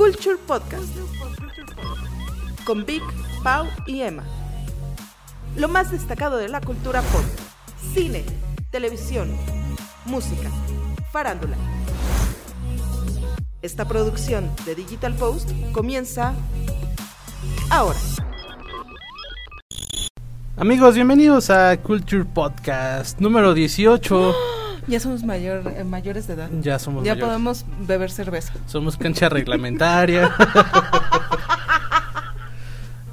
Culture Podcast con Vic, Pau y Emma. Lo más destacado de la cultura pop, cine, televisión, música, farándula. Esta producción de Digital Post comienza ahora. Amigos, bienvenidos a Culture Podcast número 18. Ya somos mayor, eh, mayores de edad. Ya somos Ya mayores. podemos beber cerveza. Somos cancha reglamentaria.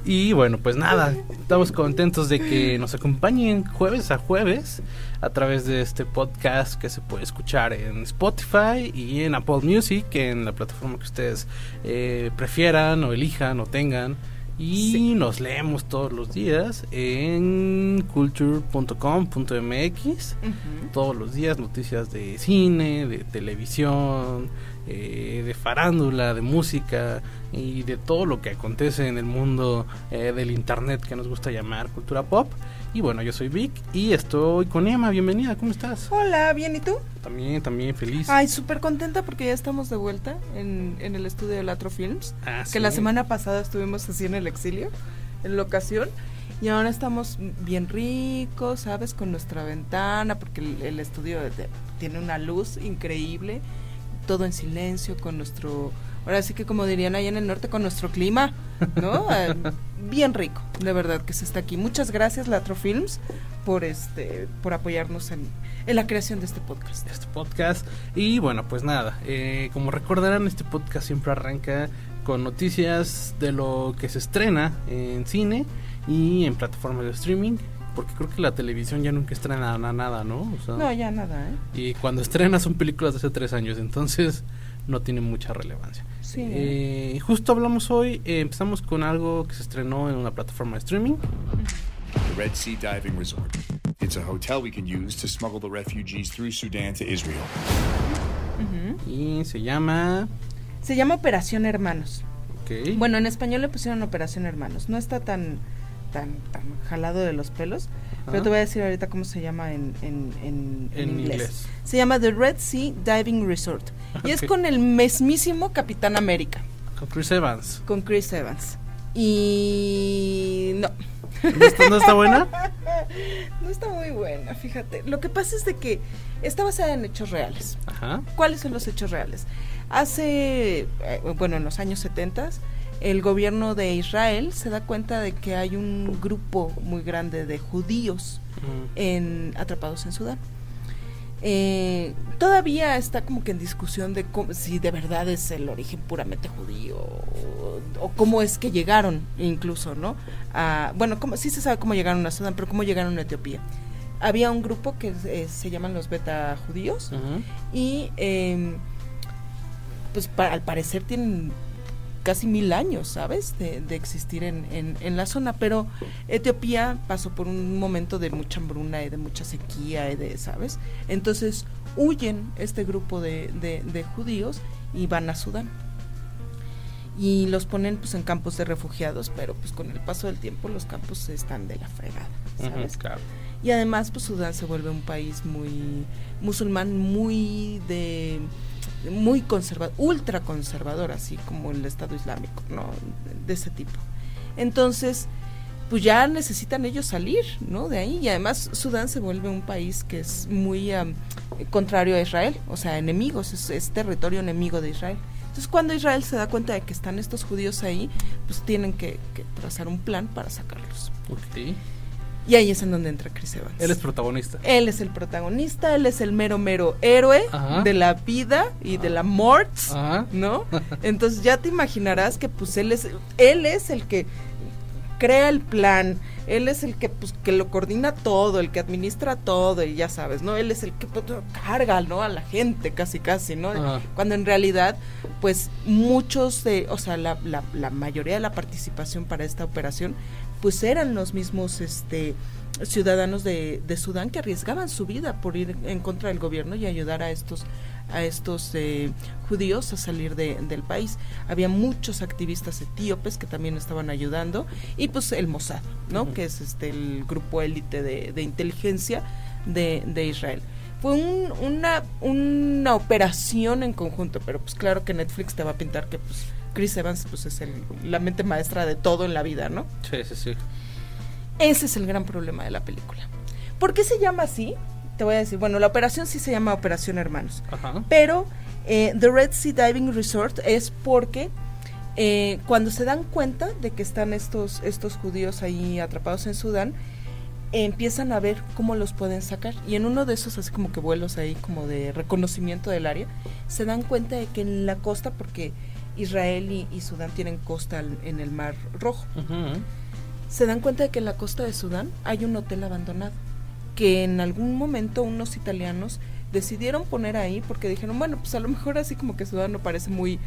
y bueno, pues nada, estamos contentos de que nos acompañen jueves a jueves a través de este podcast que se puede escuchar en Spotify y en Apple Music, en la plataforma que ustedes eh, prefieran o elijan o tengan. Y Sí. nos leemos todos los días en culture.com.mx todos los días noticias de cine, de televisión, eh, de farándula, de música y de todo lo que acontece en el mundo eh, del internet que nos gusta llamar cultura pop. Y bueno, yo soy Vic y estoy con Emma. Bienvenida, ¿cómo estás? Hola, ¿bien y tú? También, también feliz. Ay, súper contenta porque ya estamos de vuelta en, en el estudio de Latro Films. Ah, Que sí. la semana pasada estuvimos así en el exilio, en la ocasión. Y ahora estamos bien ricos, ¿sabes? Con nuestra ventana, porque el, el estudio de- tiene una luz increíble. Todo en silencio, con nuestro. Ahora sí que, como dirían ahí en el norte, con nuestro clima, ¿no? Eh, bien rico, de verdad que se está aquí. Muchas gracias, Latro Films, por, este, por apoyarnos en, en la creación de este podcast. este podcast. Y bueno, pues nada, eh, como recordarán, este podcast siempre arranca con noticias de lo que se estrena en cine y en plataformas de streaming. Porque creo que la televisión ya nunca estrena na- nada, ¿no? O sea, No, ya nada, ¿eh? Y cuando estrena son películas de hace tres años, entonces no tiene mucha relevancia. Sí. Eh, justo hablamos hoy, eh, empezamos con algo que se estrenó en una plataforma de streaming. the Red Sea Diving Resort. It's a hotel we can use to smuggle the refugees through Sudan to Israel. Y se llama... Se llama Operación Hermanos. ok, Bueno, en español le pusieron Operación Hermanos. No está tan tan tan jalado de los pelos. Pero Ajá. te voy a decir ahorita cómo se llama en, en, en, en inglés. inglés. Se llama The Red Sea Diving Resort. Y es con el mismísimo Capitán América, con Chris Evans. con Chris Evans. Y no, ¿No está, no está buena? no está muy buena, fíjate. Lo que pasa es de que está basada en hechos reales. Ajá. ¿Cuáles son los hechos reales? Hace, eh, bueno, en los años 70, el gobierno de Israel se da cuenta de que hay un grupo muy grande de judíos Mm. en, atrapados en Sudán. Eh, todavía está como que en discusión de cómo- si de verdad es el origen puramente judío o, o cómo es que llegaron incluso, ¿no? A- bueno, como, sí se sabe cómo llegaron a Sudán, pero cómo llegaron a Etiopía. Había un grupo que eh, se llaman los beta judíos, y eh, pues al parecer tienen casi mil años, ¿sabes? De, de existir en, en, en la zona, pero Etiopía pasó por un momento de mucha hambruna y de mucha sequía y de, ¿sabes? Entonces huyen este grupo de, de, de judíos y van a Sudán. Y los ponen pues en campos de refugiados, pero pues con el paso del tiempo los campos están de la fregada, ¿sabes? Claro. Y además, pues Sudán se vuelve un país muy musulmán, muy de muy conservador, ultra conservador, así como el Estado Islámico, ¿no? De ese tipo. Entonces, pues ya necesitan ellos salir, ¿no? De ahí. Y además Sudán se vuelve un país que es muy am, contrario a Israel, o sea, enemigos, es, territorio enemigo de Israel. Entonces, cuando Israel se da cuenta de que están estos judíos ahí, pues tienen que, trazar un plan para sacarlos. Ok. Y ahí es en donde entra Chris Evans. Él es protagonista. Él es el protagonista, él es el mero mero héroe Ajá. de la vida y de la mort, Ajá. ¿no? Entonces ya te imaginarás que pues él es él es el que crea el plan, él es el que pues que lo coordina todo, el que administra todo y ya sabes, ¿no? Él es el que pues, carga, ¿no? A la gente casi casi, ¿no? Ajá. Cuando en realidad pues muchos de, o sea, la, la, la mayoría de la participación para esta operación pues eran los mismos este ciudadanos de, de Sudán que arriesgaban su vida por ir en contra del gobierno y ayudar a estos a estos eh, judíos a salir de- del país. Había muchos activistas etíopes que también estaban ayudando y pues el Mossad, ¿no? Que es este el grupo élite de, de inteligencia de, de Israel. Fue un- una, una operación en conjunto, pero pues claro que Netflix te va a pintar que pues Chris Evans pues es el- la mente maestra de todo en la vida, ¿no? Sí, sí, sí. Ese es el gran problema de la película. ¿Por qué se llama así? Te voy a decir, bueno, la operación sí se llama Operación Hermanos, Ajá. pero eh, The Red Sea Diving Resort es porque eh, cuando se dan cuenta de que están estos, estos judíos ahí atrapados en Sudán, empiezan a ver cómo los pueden sacar. Y en uno de esos, así como que vuelos ahí, como de reconocimiento del área, se dan cuenta de que en la costa, porque Israel y, y Sudán tienen costa al- en el Mar Rojo, se dan cuenta de que en la costa de Sudán hay un hotel abandonado, que en algún momento unos italianos decidieron poner ahí porque dijeron, bueno, pues a lo mejor así como que Sudán no parece muy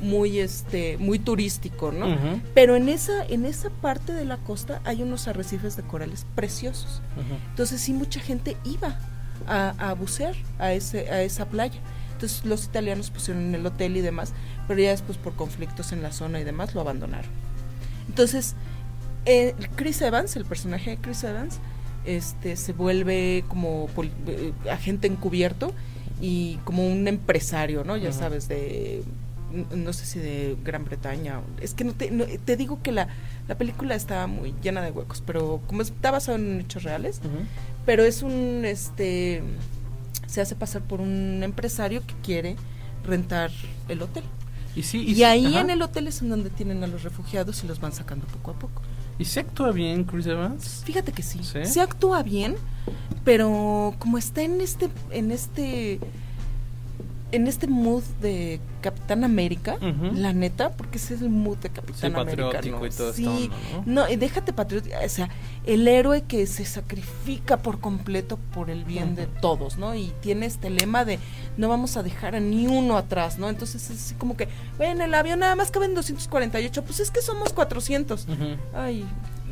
muy este muy turístico, ¿no? Pero en esa en esa parte de la costa hay unos arrecifes de corales preciosos. Entonces sí mucha gente iba a, a bucear a ese a esa playa. Entonces los italianos pusieron en el hotel y demás, pero ya después por conflictos en la zona y demás lo abandonaron. Entonces eh, Chris Evans, el personaje de Chris Evans, este se vuelve como eh, agente encubierto y como un empresario, ¿no? Ya sabes de no sé si de Gran Bretaña. Es que no te, no- te digo que la, la película está muy llena de huecos, pero como está basado en hechos reales, pero es un este se hace pasar por un empresario que quiere rentar el hotel. Y sí, Y, sí, ahí ajá. en el hotel es en donde tienen a los refugiados y los van sacando poco a poco. ¿Y se actúa bien Chris Evans? Fíjate que sí, ¿Sí? se actúa bien, pero como está en este en este en este mood de Capitán América, la neta, porque ese es el mood de Capitán Sí, América, patriótico ¿no? y todo Sí, esta onda, ¿no? No, déjate patriótico, o sea, el héroe que se sacrifica por completo por el bien de todos, ¿no? Y tiene este lema de no vamos a dejar a ni uno atrás, ¿no? Entonces es así como que, ven, el avión nada más caben 248, pues es que somos 400. Ujú. Ay,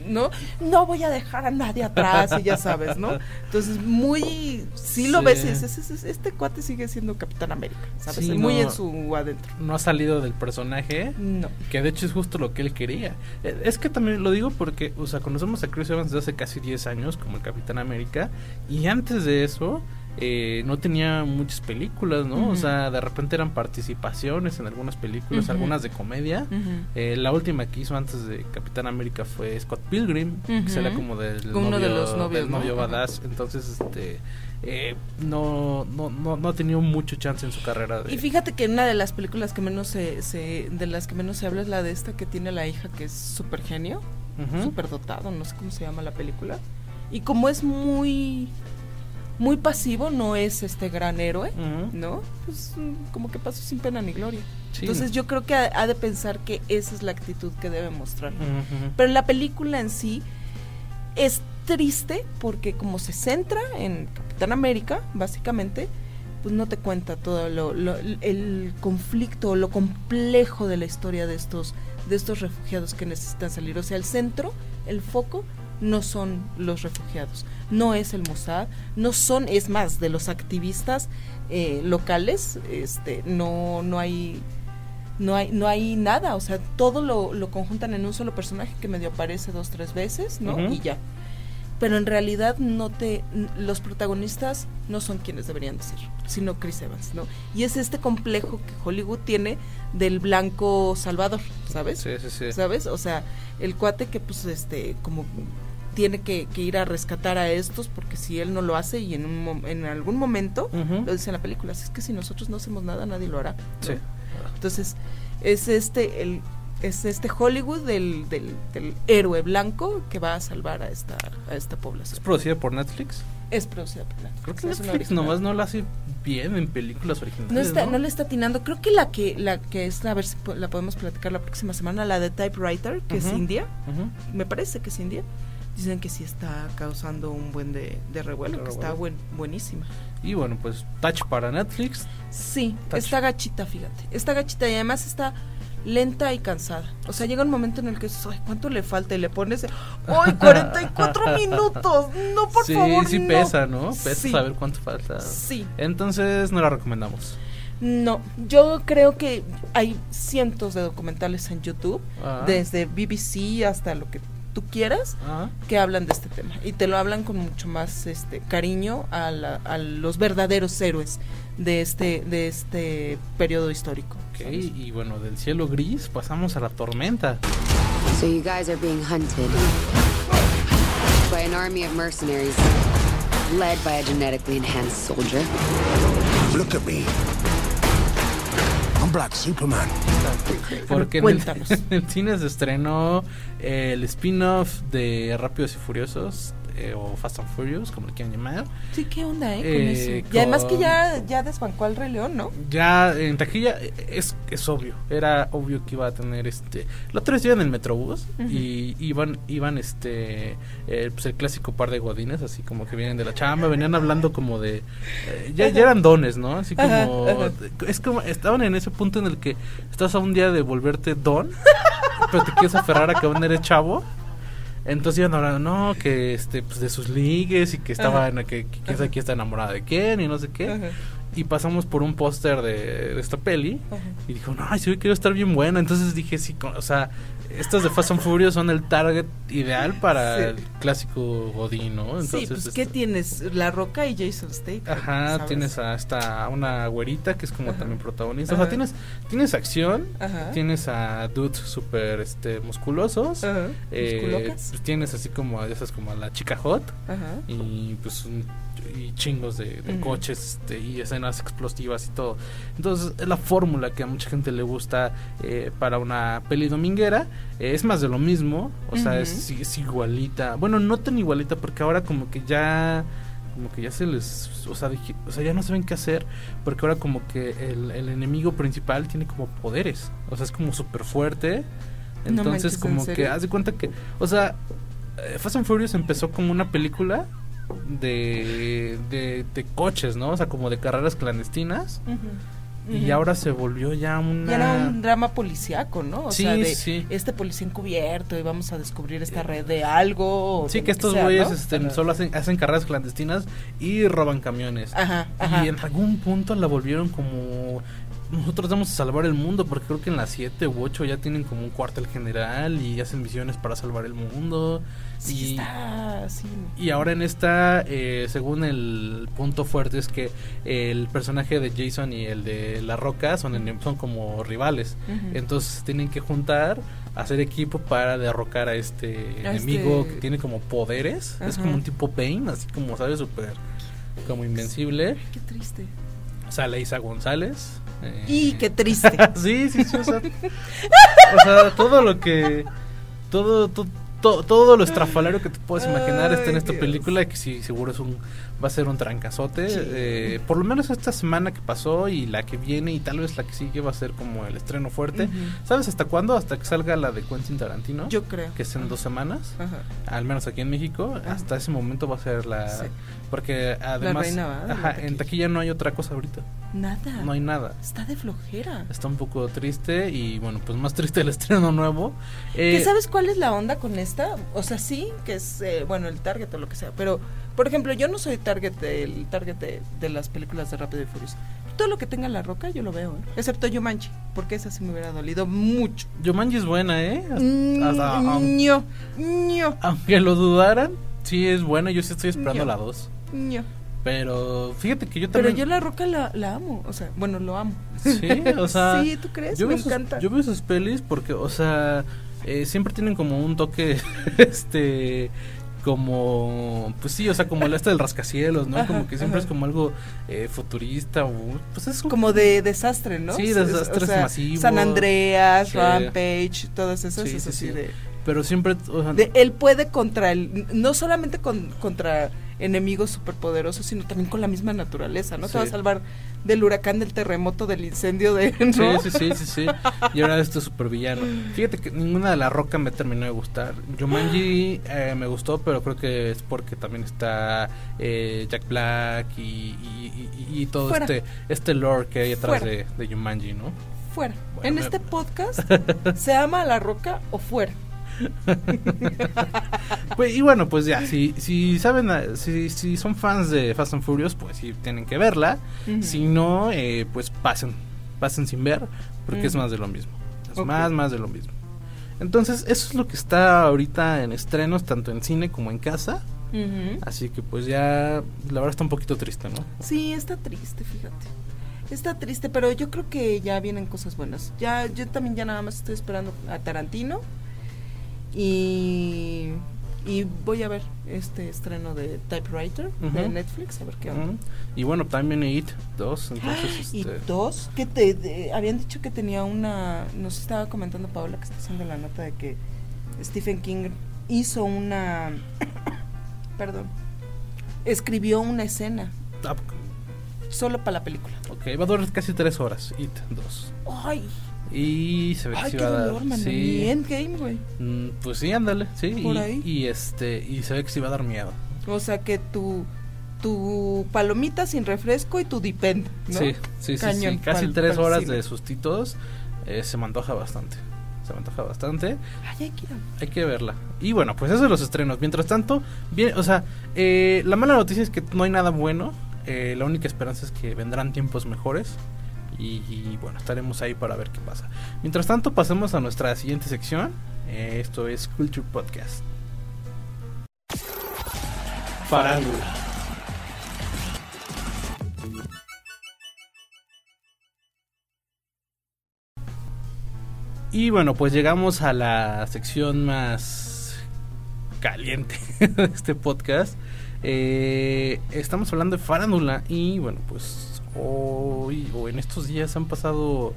¿no? No voy a dejar a nadie atrás, y ya sabes, ¿no? Entonces, muy, sí lo Sí. ves y dices, "Es- es- este cuate sigue siendo Capitán América, ¿sabes? Sí, muy no. en su adentro. No ha salido del personaje. No. Que de hecho es justo lo que él quería. Eh, Es que también lo digo porque, o sea, conocemos a Chris Evans desde hace casi 10 años como el Capitán América. Y antes de eso, eh, no tenía muchas películas, ¿no? O sea, de repente eran participaciones en algunas películas, algunas de comedia. Eh, la última que hizo antes de Capitán América fue Scott Pilgrim, que sería como del Como uno novio, de los novios, del ¿no? novio Ajá. badass. Entonces, este, eh, no, no, no, no ha tenido mucho chance en su carrera. De, Y fíjate que una de las películas que menos se, se- de las que menos se habla es la de esta que tiene la hija que es súper genio, Ujú. súper dotado, no sé cómo se llama la película. Y como es muy muy pasivo, no es este gran héroe. ¿no? Pues como que pasó sin pena ni gloria. Sí. Entonces yo creo que ha, ha de pensar que esa es la actitud que debe mostrar. Pero la película en sí es triste porque como se centra en Capitán América, básicamente, pues no te cuenta todo lo, lo- el conflicto, lo complejo de la historia de estos, de estos refugiados que necesitan salir. O sea, el centro, el foco, no son los refugiados, no es el Mossad, no son, es más, de los activistas eh, locales, este, no, no hay no hay, no hay nada, o sea, todo lo, lo conjuntan en un solo personaje que medio aparece dos, tres veces, ¿no? Y ya. Pero en realidad no te, los protagonistas no son quienes deberían de ser, sino Chris Evans, ¿no? Y es este complejo que Hollywood tiene del blanco salvador, ¿sabes? Sí, sí, sí. ¿Sabes? O sea, el cuate que pues este, como tiene que, que ir a rescatar a estos porque si él no lo hace y en, un, en algún momento, lo dice en la película, es que si nosotros no hacemos nada, nadie lo hará. Entonces, es este el es este Hollywood del, del, del héroe blanco que va a salvar a esta a esta ¿Es población. producida por Netflix? Es producida por Netflix. Creo que es Netflix nomás no la hace bien en películas originales. no está, ¿no? no le está atinando. Creo que la que la que es a ver si la podemos platicar la próxima semana, la de Typewriter, que es india. Me parece que es india. Dicen que sí está causando un buen de, de revuelo, De que está buen, buenísima. Y bueno, pues Touch para Netflix. Sí, Touch. está gachita, fíjate. Está gachita y además está lenta y cansada. O sea, llega un momento en el que dices, ay, ¿cuánto le falta? Y le pones, ¡ay, 44 minutos! No, por sí, favor, sí no. pesa, ¿no? Pesa Sí. saber cuánto falta. Sí, Entonces no la recomendamos. no, yo creo que hay cientos de documentales en YouTube, Ah. desde BBC hasta lo que tú quieras que hablan de este tema y te lo hablan con mucho más este cariño a, la- a los verdaderos héroes de este de este periodo histórico. ok, ¿sabes? y bueno, del cielo gris pasamos a la tormenta. So you guys are being hunted by an army of mercenaries led by a genetically enhanced soldier. Look at me. I'm Black Superman. Porque en el, en el cine se estrenó el spin-off de Rápidos y Furiosos, eh, o Fast and Furious, como le quieran llamar. Sí, qué onda, eh, con Eh, eso. Y además que ya ya desbancó al Rey León, ¿no? Ya en taquilla eh, es, es obvio, era obvio que iba a tener este. La otra vez iban en el Metrobús y iban, iban este, eh, pues el clásico par de godines, así como que vienen de la chamba, venían hablando como de. ya, ya eran dones, ¿no? Así como. Ajá, ajá. Es como, estaban en ese punto en el que estás a un día de volverte don, pero te quieres aferrar a que aún eres chavo. Entonces iban hablando, no, que este, pues de sus ligues y que estaban, que, que quién sabe quién está enamorada de quién y no sé qué. Ajá. Y pasamos por un póster de, de esta peli Ajá. y dijo, no, sí, quiero estar bien buena. Entonces dije, sí, con- o sea, estas de Fast and Furious son el target ideal para Sí. el clásico Godín, ¿no? Entonces, sí, pues ¿qué este, tienes? La Roca y Jason Statham. Ajá, ¿sabes? tienes a esta, una güerita que es como Ajá. también protagonista. O sea, tienes, tienes acción, Ajá. tienes a dudes súper este, musculosos. Ajá. eh, pues tienes así como esas como a la chica hot Ajá. y pues un- y chingos de, coches este, y escenas explosivas y todo. Entonces es la fórmula que a mucha gente le gusta eh, para una peli dominguera. Eh, es más de lo mismo, o sea, es, es igualita. Bueno, no tan igualita porque ahora como que ya como que ya se les o sea, o sea ya no saben qué hacer porque ahora como que el, el enemigo principal tiene como poderes o sea es como súper fuerte No entonces manches, ¿en como que haz de cuenta que o sea eh, Fast and Furious empezó como una película de, de, de coches, ¿no? O sea, como de carreras clandestinas. Y ahora se volvió ya una... Ya era un drama policíaco, ¿no? O Sí, sea, de sí. este policía encubierto y vamos a descubrir esta red de algo. Sí, que estos güeyes ¿no? este, solo hacen, hacen carreras clandestinas y roban camiones. Ajá, ajá. Y en algún punto la volvieron como... Nosotros vamos a salvar el mundo porque creo que en las 7 u 8 ya tienen como un cuartel general y hacen misiones para salvar el mundo. Sí, y, está. Y ahora en esta, eh, según el punto fuerte, es que el personaje de Jason y el de La Roca son, enem- son como rivales. Ujú. Entonces se tienen que juntar, hacer equipo para derrocar a este A enemigo este- que tiene como poderes. Es como un tipo Pain, así como, ¿sabes? Súper como invencible. Qué triste. Sale Isa González. Eh, Y qué triste. sí, sí, sí, o sea, o sea, todo lo que todo, to- to- todo lo estrafalario que te puedes imaginar está en esta Dios. película que sí seguro es un va a ser un trancazote Sí. eh, por lo menos esta semana que pasó y la que viene y tal vez la que sigue va a ser como el estreno fuerte sabes hasta cuándo hasta que salga la de Quentin Tarantino Yo creo. que es en dos semanas Ajá. al menos aquí en México hasta ese momento va a ser la Sí. porque además reina, la ajá, en taquilla. taquilla no hay otra cosa ahorita Nada. no hay nada Está de flojera. está un poco triste y bueno, pues más triste el estreno nuevo. Eh, ¿Qué sabes cuál es la onda con esta? O sea, sí, que es, eh, bueno, el target o lo que sea, pero, por ejemplo, yo no soy target del target de, de las películas de Rápido y Furioso. Todo lo que tenga La Roca yo lo veo, ¿eh? excepto Yumanji, porque esa sí me hubiera dolido mucho. Jumanji es buena, ¿eh? Hasta- aun- ño, ño, aunque lo dudaran, sí es buena. Yo sí estoy esperando Yo. la 2. ño. Pero fíjate que yo Pero también. yo La Roca la, la amo, o sea, bueno, lo amo. Sí, o sea. sí, ¿tú crees? Yo me sus, encanta. yo veo sus pelis porque, o sea, eh, siempre tienen como un toque, este, como, pues sí, o sea, como el este del rascacielos, ¿no? Ajá, como que siempre ajá. es como algo eh, futurista o, pues es un- como de desastre, ¿no? Sí, O sea, desastres masivos. San Andreas, Sí. Rampage, todas esas, Sí, es sí, así sí. de... Pero siempre, o sea, de- él puede contra el no solamente con, contra enemigos superpoderosos sino también con la misma naturaleza no Sí. te va a salvar del huracán del terremoto del incendio de Sí, ¿no? sí, sí, sí, sí. Y ahora este super villano. Fíjate que ninguna de la roca me terminó de gustar. Jumanji eh, me gustó, pero creo que es porque también está eh, Jack Black y, y, y- y todo Fuera. este este lore que hay Fuera. de, de Jumanji, ¿no? fuera Bueno, en me- este podcast se ama a la roca o fuera Pues, y bueno, pues ya, si, si saben, eh, si, si son fans de Fast and Furious, pues sí tienen que verla. Si no, eh, pues pasen, pasen sin ver, porque es más de lo mismo. Es más, más de lo mismo. Entonces, eso es lo que está ahorita en estrenos, tanto en cine como en casa. Ujú. Así que pues ya, la verdad está un poquito triste, ¿no? Sí, está triste, fíjate. Está triste, pero yo creo que ya vienen cosas buenas. Ya, yo también ya nada más estoy esperando a Tarantino y, y voy a ver este estreno de Typewriter de. Netflix, a ver qué onda. Y bueno, también It 2, entonces... Y este, dos, que te de- habían dicho que tenía una, nos estaba comentando Paola que está haciendo la nota de que Stephen King hizo una, perdón, escribió una escena ah, solo para la película. ok, va a durar casi tres horas, It 2. Ay, Y se ve que qué va a dar... sí. Endgame, güey. Mm, pues sí, ándale, sí. Por y, ahí. y este, y se ve que sí va a dar miedo. O sea que tu, tu palomita sin refresco y tu dipend, ¿no? Sí, sí, sí, Cañón sí. Casi pa'l- tres pa'l horas cine. de sustitos. eh, se me antoja bastante. Se me antoja bastante. Ay, hay que Hay que verla. Y bueno, pues eso de los estrenos. Mientras tanto, bien, o sea, eh, la mala noticia es que no hay nada bueno. Eh, la única esperanza es que vendrán tiempos mejores. Y, bueno, estaremos ahí para ver qué pasa. Mientras tanto, pasemos a nuestra siguiente sección. Eh, esto es Culture Podcast. Farándula. Y bueno, pues llegamos a la sección más caliente de este podcast. Eh, estamos hablando de farándula y bueno, pues hoy o en estos días han pasado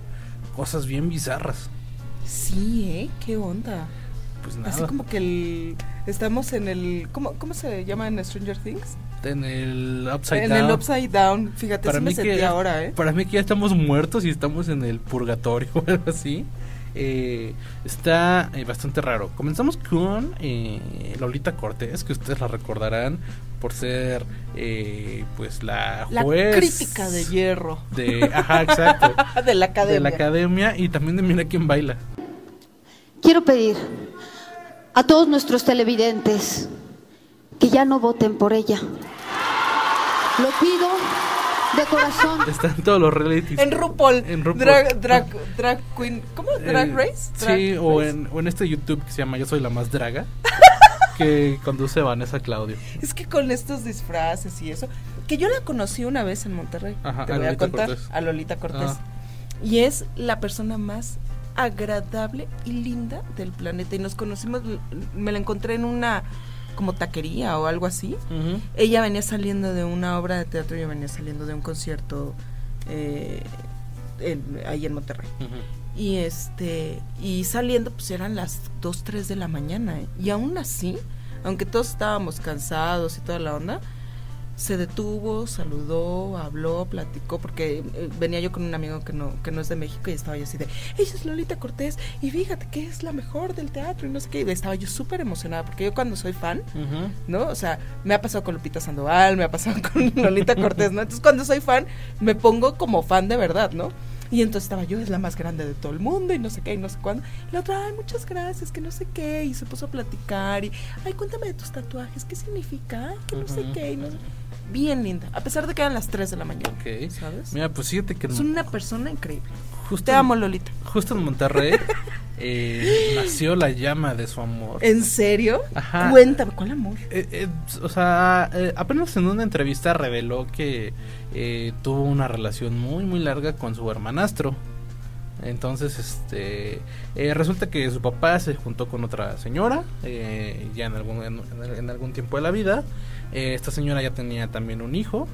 cosas bien bizarras. Sí, ¿eh? ¿Qué onda? Pues nada, Así como que el, estamos en el... ¿cómo, ¿Cómo se llama en Stranger Things? en el Upside en Down. el Upside Down. Fíjate, Para sí me mí que- sentí ahora, ¿eh? Para mí que ya estamos muertos y estamos en el purgatorio o algo así. Eh, está eh, bastante raro. Comenzamos con eh, Lolita Cortés, que ustedes la recordarán por ser eh, pues la La juez crítica de hierro de ajá exacto de la academia. de la academia y también de Mira quién baila. Quiero pedir a todos nuestros televidentes que ya no voten por ella. Lo pido de corazón. Están todos los realities. En RuPaul. En RuPaul. Drag, drag, drag Queen. ¿Cómo? ¿Drag Eh, Race? Drag sí, o Race. en, o en este YouTube que se llama Yo soy la más draga, que conduce Vanessa Claudio. Es que con estos disfraces y eso. Que yo la conocí una vez en Monterrey. Ajá, te a voy a contar. Cortés. A Lolita Cortés. Ah. Y es la persona más agradable y linda del planeta. Y nos conocimos, me la encontré en una como taquería o algo así. Ella venía saliendo de una obra de teatro, yo venía saliendo de un concierto eh, en- ahí en Monterrey. Y este, y saliendo, pues eran las 2, 3 de la mañana. ¿eh? Y aún así, aunque todos estábamos cansados y toda la onda, se detuvo, saludó, habló, platicó, porque eh, venía yo con un amigo que no, que no es de México y estaba yo así de, ella es Lolita Cortés, y fíjate que es la mejor del teatro, y no sé qué, y estaba yo súper emocionada, porque yo cuando soy fan. ¿no? O sea, me ha pasado con Lupita Sandoval, me ha pasado con Lolita Cortés, ¿no? Entonces cuando soy fan, me pongo como fan de verdad, ¿no? Y entonces estaba yo, es la más grande de todo el mundo y no sé qué y no sé cuándo. Y la otra, ay, muchas gracias, que no sé qué. Y se puso a platicar y, ay, cuéntame de tus tatuajes, ¿qué significa? Que no sé qué. y no sé- Bien linda, a pesar de que eran las 3 de la mañana. Ok. ¿Sabes? Mira, pues fíjate que Es una persona increíble. justo, Te amo, Lolita. justo en Monterrey eh, nació la llama de su amor. ¿En serio? Ajá. Cuéntame, ¿cuál amor? Eh, eh, o sea, eh, apenas en una entrevista reveló que eh, tuvo una relación muy muy larga con su hermanastro. Entonces, este, eh, resulta que su papá se juntó con otra señora eh, ya en algún en, en algún tiempo de la vida. Eh, esta señora ya tenía también un hijo,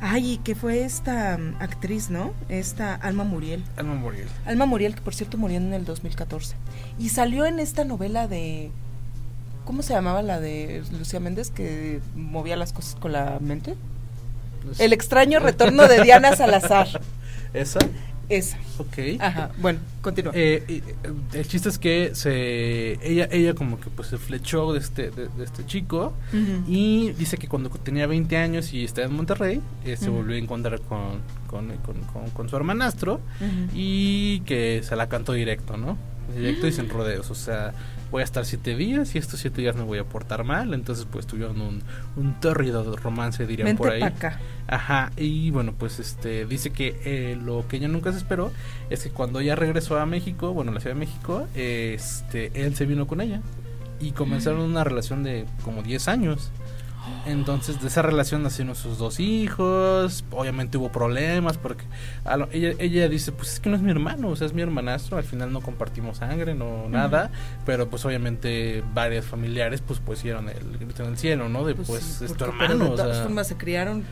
Ay, que fue esta mm, actriz, ¿no? Esta Alma Muriel. Alma Muriel. Alma Muriel, que por cierto murió en el 2014. Y salió en esta novela de... ¿Cómo se llamaba la de Lucía Méndez que movía las cosas con la mente? Pues, El extraño retorno de Diana Salazar. Esa, Esa. ok. Ajá, bueno, continúa. Eh, eh, el chiste es que se ella ella como que pues se flechó de este de, de este chico y dice que cuando tenía 20 años y estaba en Monterrey eh, se volvió a encontrar con con, con- con- con su hermanastro y que se la cantó directo, ¿no? Directo y sin rodeos. O sea, voy a estar siete días y estos siete días me voy a portar mal. Entonces, pues tuvieron un, un tórrido romance, dirían Vente por ahí. acá. Ajá, y bueno, pues este dice que eh, lo que ella nunca se esperó es que cuando ella regresó a México, bueno, a la Ciudad de México, este, él se vino con ella y comenzaron una relación de como 10 años. Entonces, de esa relación nacieron sus dos hijos. Obviamente hubo problemas porque a lo- ella, ella dice, pues es que no es mi hermano, o sea, es mi hermanastro. Al final no compartimos sangre, no nada. Pero pues obviamente varios familiares pues pusieron el grito en el cielo, ¿no? De pues, sí, es tu hermano. o sea, formas se criaron.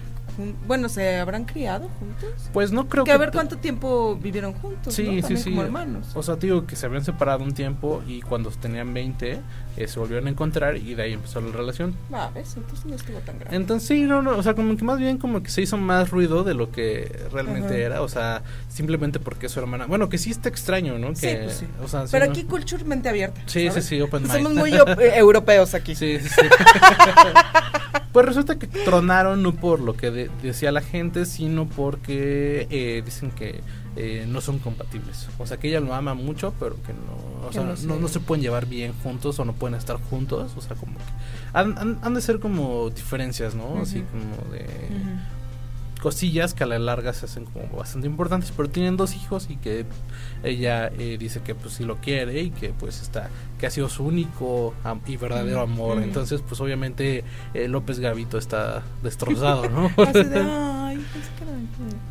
Bueno, ¿se habrán criado juntos? pues no creo que que... a ver cuánto tiempo vivieron juntos. Sí, ¿no? sí, También sí. Como hermanos. O sea, digo que se habían separado un tiempo y cuando tenían 20 eh, se volvieron a encontrar y de ahí empezó la relación. Ah, ¿ves? Entonces no estuvo tan grave. Entonces sí, no, no, o sea, como que más bien como que se hizo más ruido de lo que realmente Ajá. era, o sea, simplemente porque su hermana. Bueno, que sí está extraño, ¿no? Sí, Que, pues sí. O sea, sí, Pero ¿no? aquí culture mente abierta. Sí, ¿sabes? sí, sí, open mind. Somos muy eh, europeos aquí. Sí, sí, sí. pues resulta que tronaron no por lo que de- decía la gente, sino porque eh, dicen que eh, no son compatibles. O sea, que ella lo ama mucho, pero que no, o sea, no no, se- no se pueden llevar bien juntos o no pueden estar juntos. O sea, como que han, han- han de ser como diferencias, ¿no? Así como de cosillas que a la larga se hacen como bastante importantes, pero tienen dos hijos y que ella eh, dice que pues sí lo quiere y que pues está que ha sido su único y verdadero Ujú, amor. Entonces, pues obviamente eh, López Gavito está destrozado, ¿no?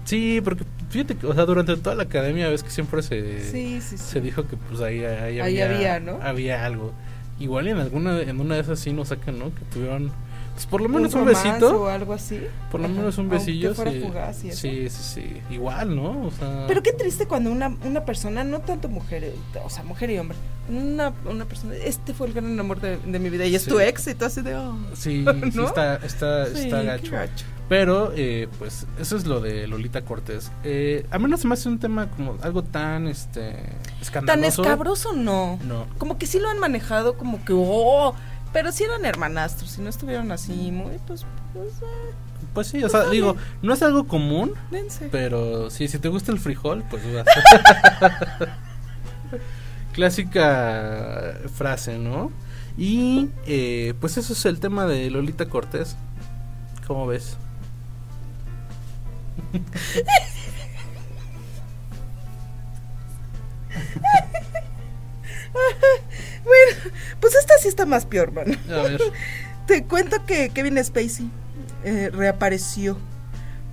Sí, porque fíjate que, o sea, durante toda la academia ves que siempre se Sí, sí, sí. se dijo que pues ahí, ahí, Ahí había, ¿no? había algo. Igual en alguna en una de esas sí nos sacan, ¿no? Que tuvieron pues por lo Un menos un, romance besito. o algo así. Por lo Ajá, menos un besillo. fuera sí. fugaz y eso. sí, sí, sí. Igual, ¿no? O sea. Pero qué triste cuando una, una persona, no tanto mujer, o sea, mujer y hombre, una, una persona, este fue el gran amor de, de mi vida y es Sí. tu ex y tú así de, oh. Sí, sí está, está, Sí, está gacho. gacho. Pero, eh, pues, eso es lo de Lolita Cortés. Eh, a mí no se me hace un tema como algo tan, este, Tan escandaloso. escabroso no. No. Como que sí lo han manejado como que, oh, pero sí eran hermanastros, si no estuvieron así muy, pues, pues, eh, Pues sí, o sea, digo, no es algo común, dense. pero sí, si te gusta el frijol, pues vas. Clásica frase, ¿no? Y, eh, pues eso es el tema de Lolita Cortés. ¿Cómo ves? pues esta sí está más peor, mano. A ver. Te cuento que Kevin Spacey eh, reapareció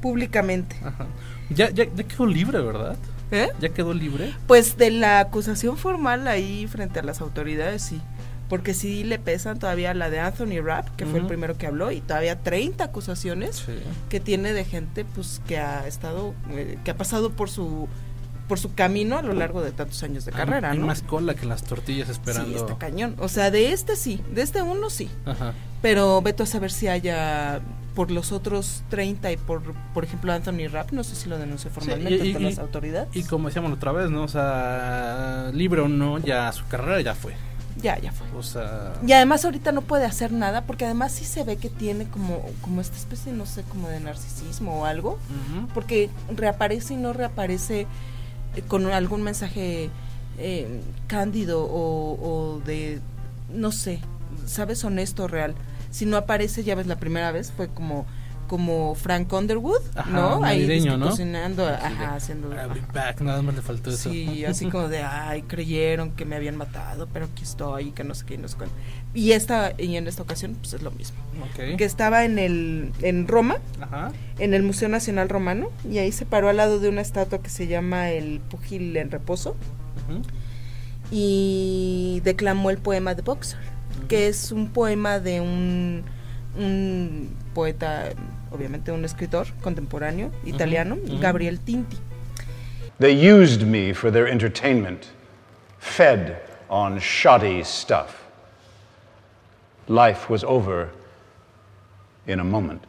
públicamente. Ajá. Ya, ya, ya quedó libre, ¿verdad? ¿Eh? Ya quedó libre. Pues de la acusación formal ahí frente a las autoridades, sí. Porque sí le pesan todavía la de Anthony Rapp, que fue el primero que habló, y todavía 30 acusaciones Sí. que tiene de gente pues que ha estado, eh, que ha pasado por su por su camino a lo largo de tantos años de carrera, Hay ¿no? más cola que las tortillas Sí, esperando. está cañón. O sea, de este sí, de este uno sí. Ajá. Pero veto a saber si haya por los otros 30 y por, por ejemplo, Anthony Rapp, no sé si lo denunció formalmente y- ante y- las autoridades. Y como decíamos otra vez, ¿no? O sea, libre o no, ya su carrera ya fue. ya, ya fue. O sea, Y además ahorita no puede hacer nada porque además sí se ve que tiene como, como esta especie, no sé, como de narcisismo o algo. Porque reaparece y no reaparece con algún mensaje eh, cándido o, o de, no sé, sabes, honesto, real. Si no aparece, ya ves, la primera vez fue como como Frank Underwood, Ajá, ¿no? Ahí navideño, ¿no? cocinando, de, ajá, haciendo... I'll be ajá. back, nada más le faltó eso. Sí, así como de, ay, creyeron que me habían matado, pero aquí estoy, que no sé qué, no sé cuál. Y, esta, y en esta ocasión, pues es lo mismo. Que estaba en, el, en Roma, Ajá. en el Museo Nacional Romano, y ahí se paró al lado de una estatua que se llama El Púgil en Reposo, y declamó el poema de Boxer, que es un poema de un, un poeta, obviamente un escritor contemporáneo italiano. Gabriel Tinti. They used me for their entertainment, fed on shoddy stuff. Life was over in a moment.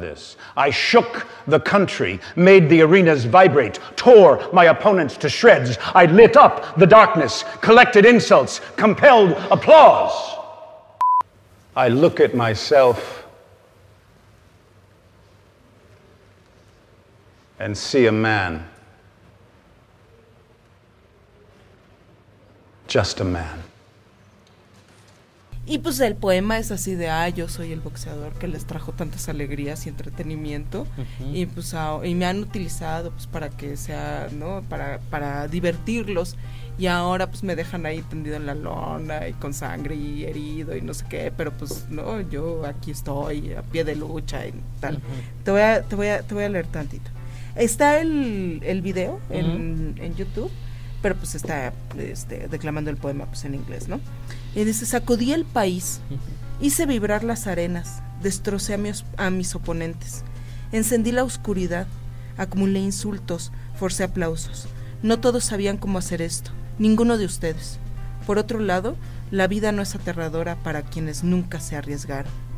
This. I shook the country, made the arenas vibrate, tore my opponents to shreds. I lit up the darkness, collected insults, compelled applause. I look at myself and see a man just a man. Y pues el poema es así de, ah, yo soy el boxeador que les trajo tantas alegrías y entretenimiento y pues ah, y me han utilizado pues para que sea, ¿no? Para, para divertirlos y ahora pues me dejan ahí tendido en la lona y con sangre y herido y no sé qué, pero pues no, yo aquí estoy a pie de lucha y tal. Te voy a, te voy a, te voy a leer tantito. Está el, el video en, en YouTube, pero pues está este, declamando el poema pues en inglés, ¿no? Y dice, sacudí el país, hice vibrar las arenas, destrocé a mis, a mis oponentes, encendí la oscuridad, acumulé insultos, forcé aplausos. No todos sabían cómo hacer esto, ninguno de ustedes. Por otro lado, la vida no es aterradora para quienes nunca se arriesgaron.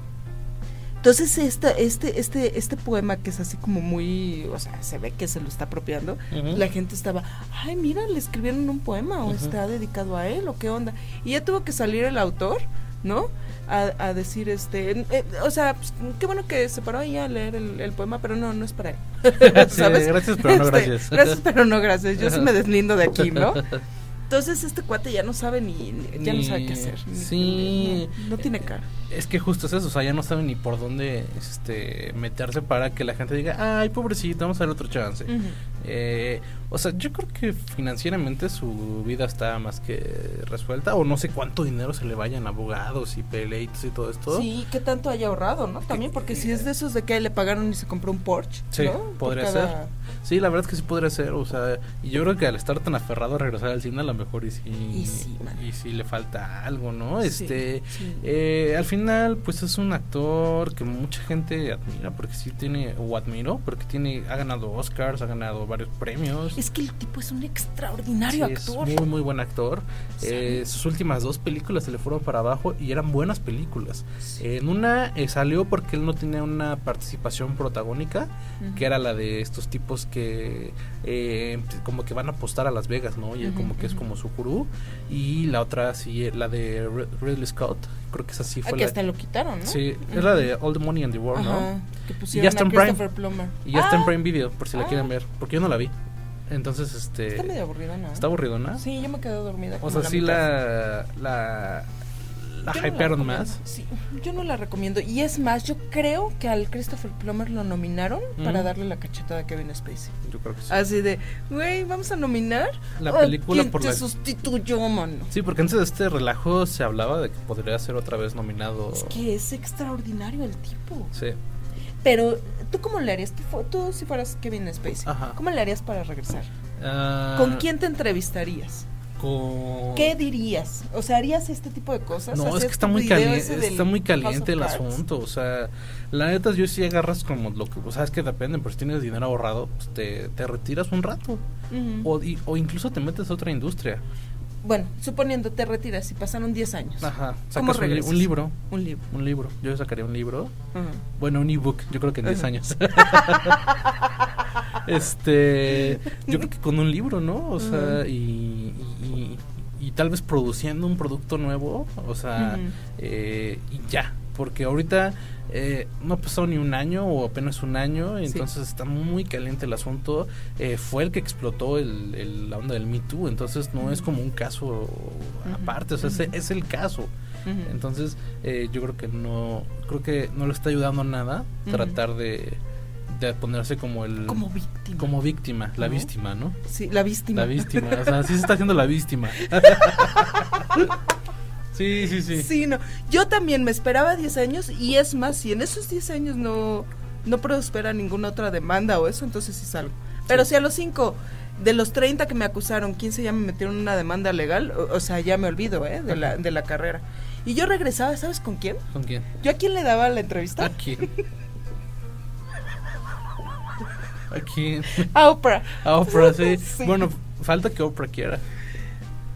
Entonces este, este, este, este poema que es así como muy, o sea, se ve que se lo está apropiando, la gente estaba, ay mira, le escribieron un poema o está dedicado a él o qué onda. Y ya tuvo que salir el autor, ¿no? A, a decir, este, eh, o sea, pues, qué bueno que se paró ahí a leer el, el poema, pero no, no es para él. Sí, gracias, pero no Este, gracias. Gracias, pero no gracias. Yo sí me deslindo de aquí, ¿no? Entonces este cuate ya no sabe ni, ni- ya no sabe qué hacer. ni- Sí. No, no tiene cara. Es que justo es eso, o sea, ya no saben ni por dónde este, meterse para que la gente diga, ay, pobrecito, vamos a darle otro chance. Eh, o sea, yo creo que financieramente su vida está más que resuelta, o no sé cuánto dinero se le vayan abogados y peleitos y todo esto. Sí, qué tanto haya ahorrado, ¿no? También porque si es de esos de que le pagaron y se compró un Porsche, Sí, podría cada- ser. Sí, la verdad es que sí podría ser, o sea, y yo creo que al estar tan aferrado a regresar al cine, a lo mejor y sí, Y sí, y le falta algo, ¿no? Sí, Este, sí. eh, al final, pues es un actor que mucha gente admira porque sí tiene, o admiro, porque tiene, ha ganado Oscars, ha ganado varios premios. Es que el tipo es un extraordinario Sí, es actor. muy, muy buen actor. Sí. Eh, sus últimas dos películas se le fueron para abajo y eran buenas películas. Sí. En una eh, salió porque él no tenía una participación protagónica, que era la de estos tipos que eh, como que van a apostar a Las Vegas, ¿no? Y él como que es como su gurú. Y la otra, sí, la de Rid- Ridley Scott, creo que esa sí Ah, fue que la... hasta lo quitaron, ¿no? Sí, es la de All the Money in the World, ¿no? que Y pusieron ya está en Prime. Plummer. Y ya está en Ah, Prime Video, por si la Ah. quieren ver, porque yo no la vi. Entonces, este... Está medio aburrida, ¿no? Está aburridona. Sí, yo me quedé dormida. O sea, la sí mitad. la, la, la no hypearon recomiendo. más. Sí, yo no la recomiendo. Y es más, yo creo que al Christopher Plummer lo nominaron para darle la cachetada a Kevin Spacey. Yo creo que sí. Así de, güey, vamos a nominar. La ¿A película quién por te la- sustituyó, mano. Sí, porque antes de este relajo se hablaba de que podría ser otra vez nominado. Es que es extraordinario el tipo. Sí. Pero, ¿tú cómo le harías? Tú, tú si fueras Kevin Spacey, Ajá. ¿cómo le harías para regresar? Ah, ¿Con quién te entrevistarías? con- ¿Qué dirías? O sea, ¿harías este tipo de cosas? No, es ¿Hacías que está muy caliente, está muy caliente el asunto, o sea, la neta yo sí agarras como lo que, o sea, es que depende, pero si tienes dinero ahorrado, pues te, te retiras un rato, o, y- o incluso te metes a otra industria, Bueno, suponiendo te retiras y pasaron 10 años. ajá, ¿Cómo sacas un, un libro, Un libro. un libro, yo sacaría un libro. Bueno, un ebook, yo creo que en 10 Ajá. años. este, yo creo que con un libro, ¿no? O sea, y, y, y tal vez produciendo un producto nuevo, o sea, eh, y ya, porque ahorita eh, no ha pasado ni un año o apenas un año, Sí. entonces está muy caliente el asunto. Eh, fue el que explotó el, el- la onda del Me Too, entonces no es como un caso aparte, o sea, es, el caso. Entonces, eh, yo creo que no creo que no le está ayudando nada tratar de, de ponerse como el como víctima. como víctima, la ¿No? víctima, ¿no? Sí, la víctima. La víctima, o sea, sí se está haciendo la víctima. sí, sí, sí. Sí, no. Yo también me esperaba 10 años y es más, si en esos 10 años no, no prospera ninguna otra demanda o eso, entonces sí salgo. Pero Sí. si a los 5 de los 30 que me acusaron, 15 ya me metieron una demanda legal, o, o sea, ya me olvido, ¿eh? De la, de la carrera. Y yo regresaba, ¿sabes con quién? ¿Con quién? ¿Yo a quién le daba la entrevista? ¿A quién? ¿A quién? A Oprah. A Oprah, sí. Sí. Bueno, falta que Oprah quiera.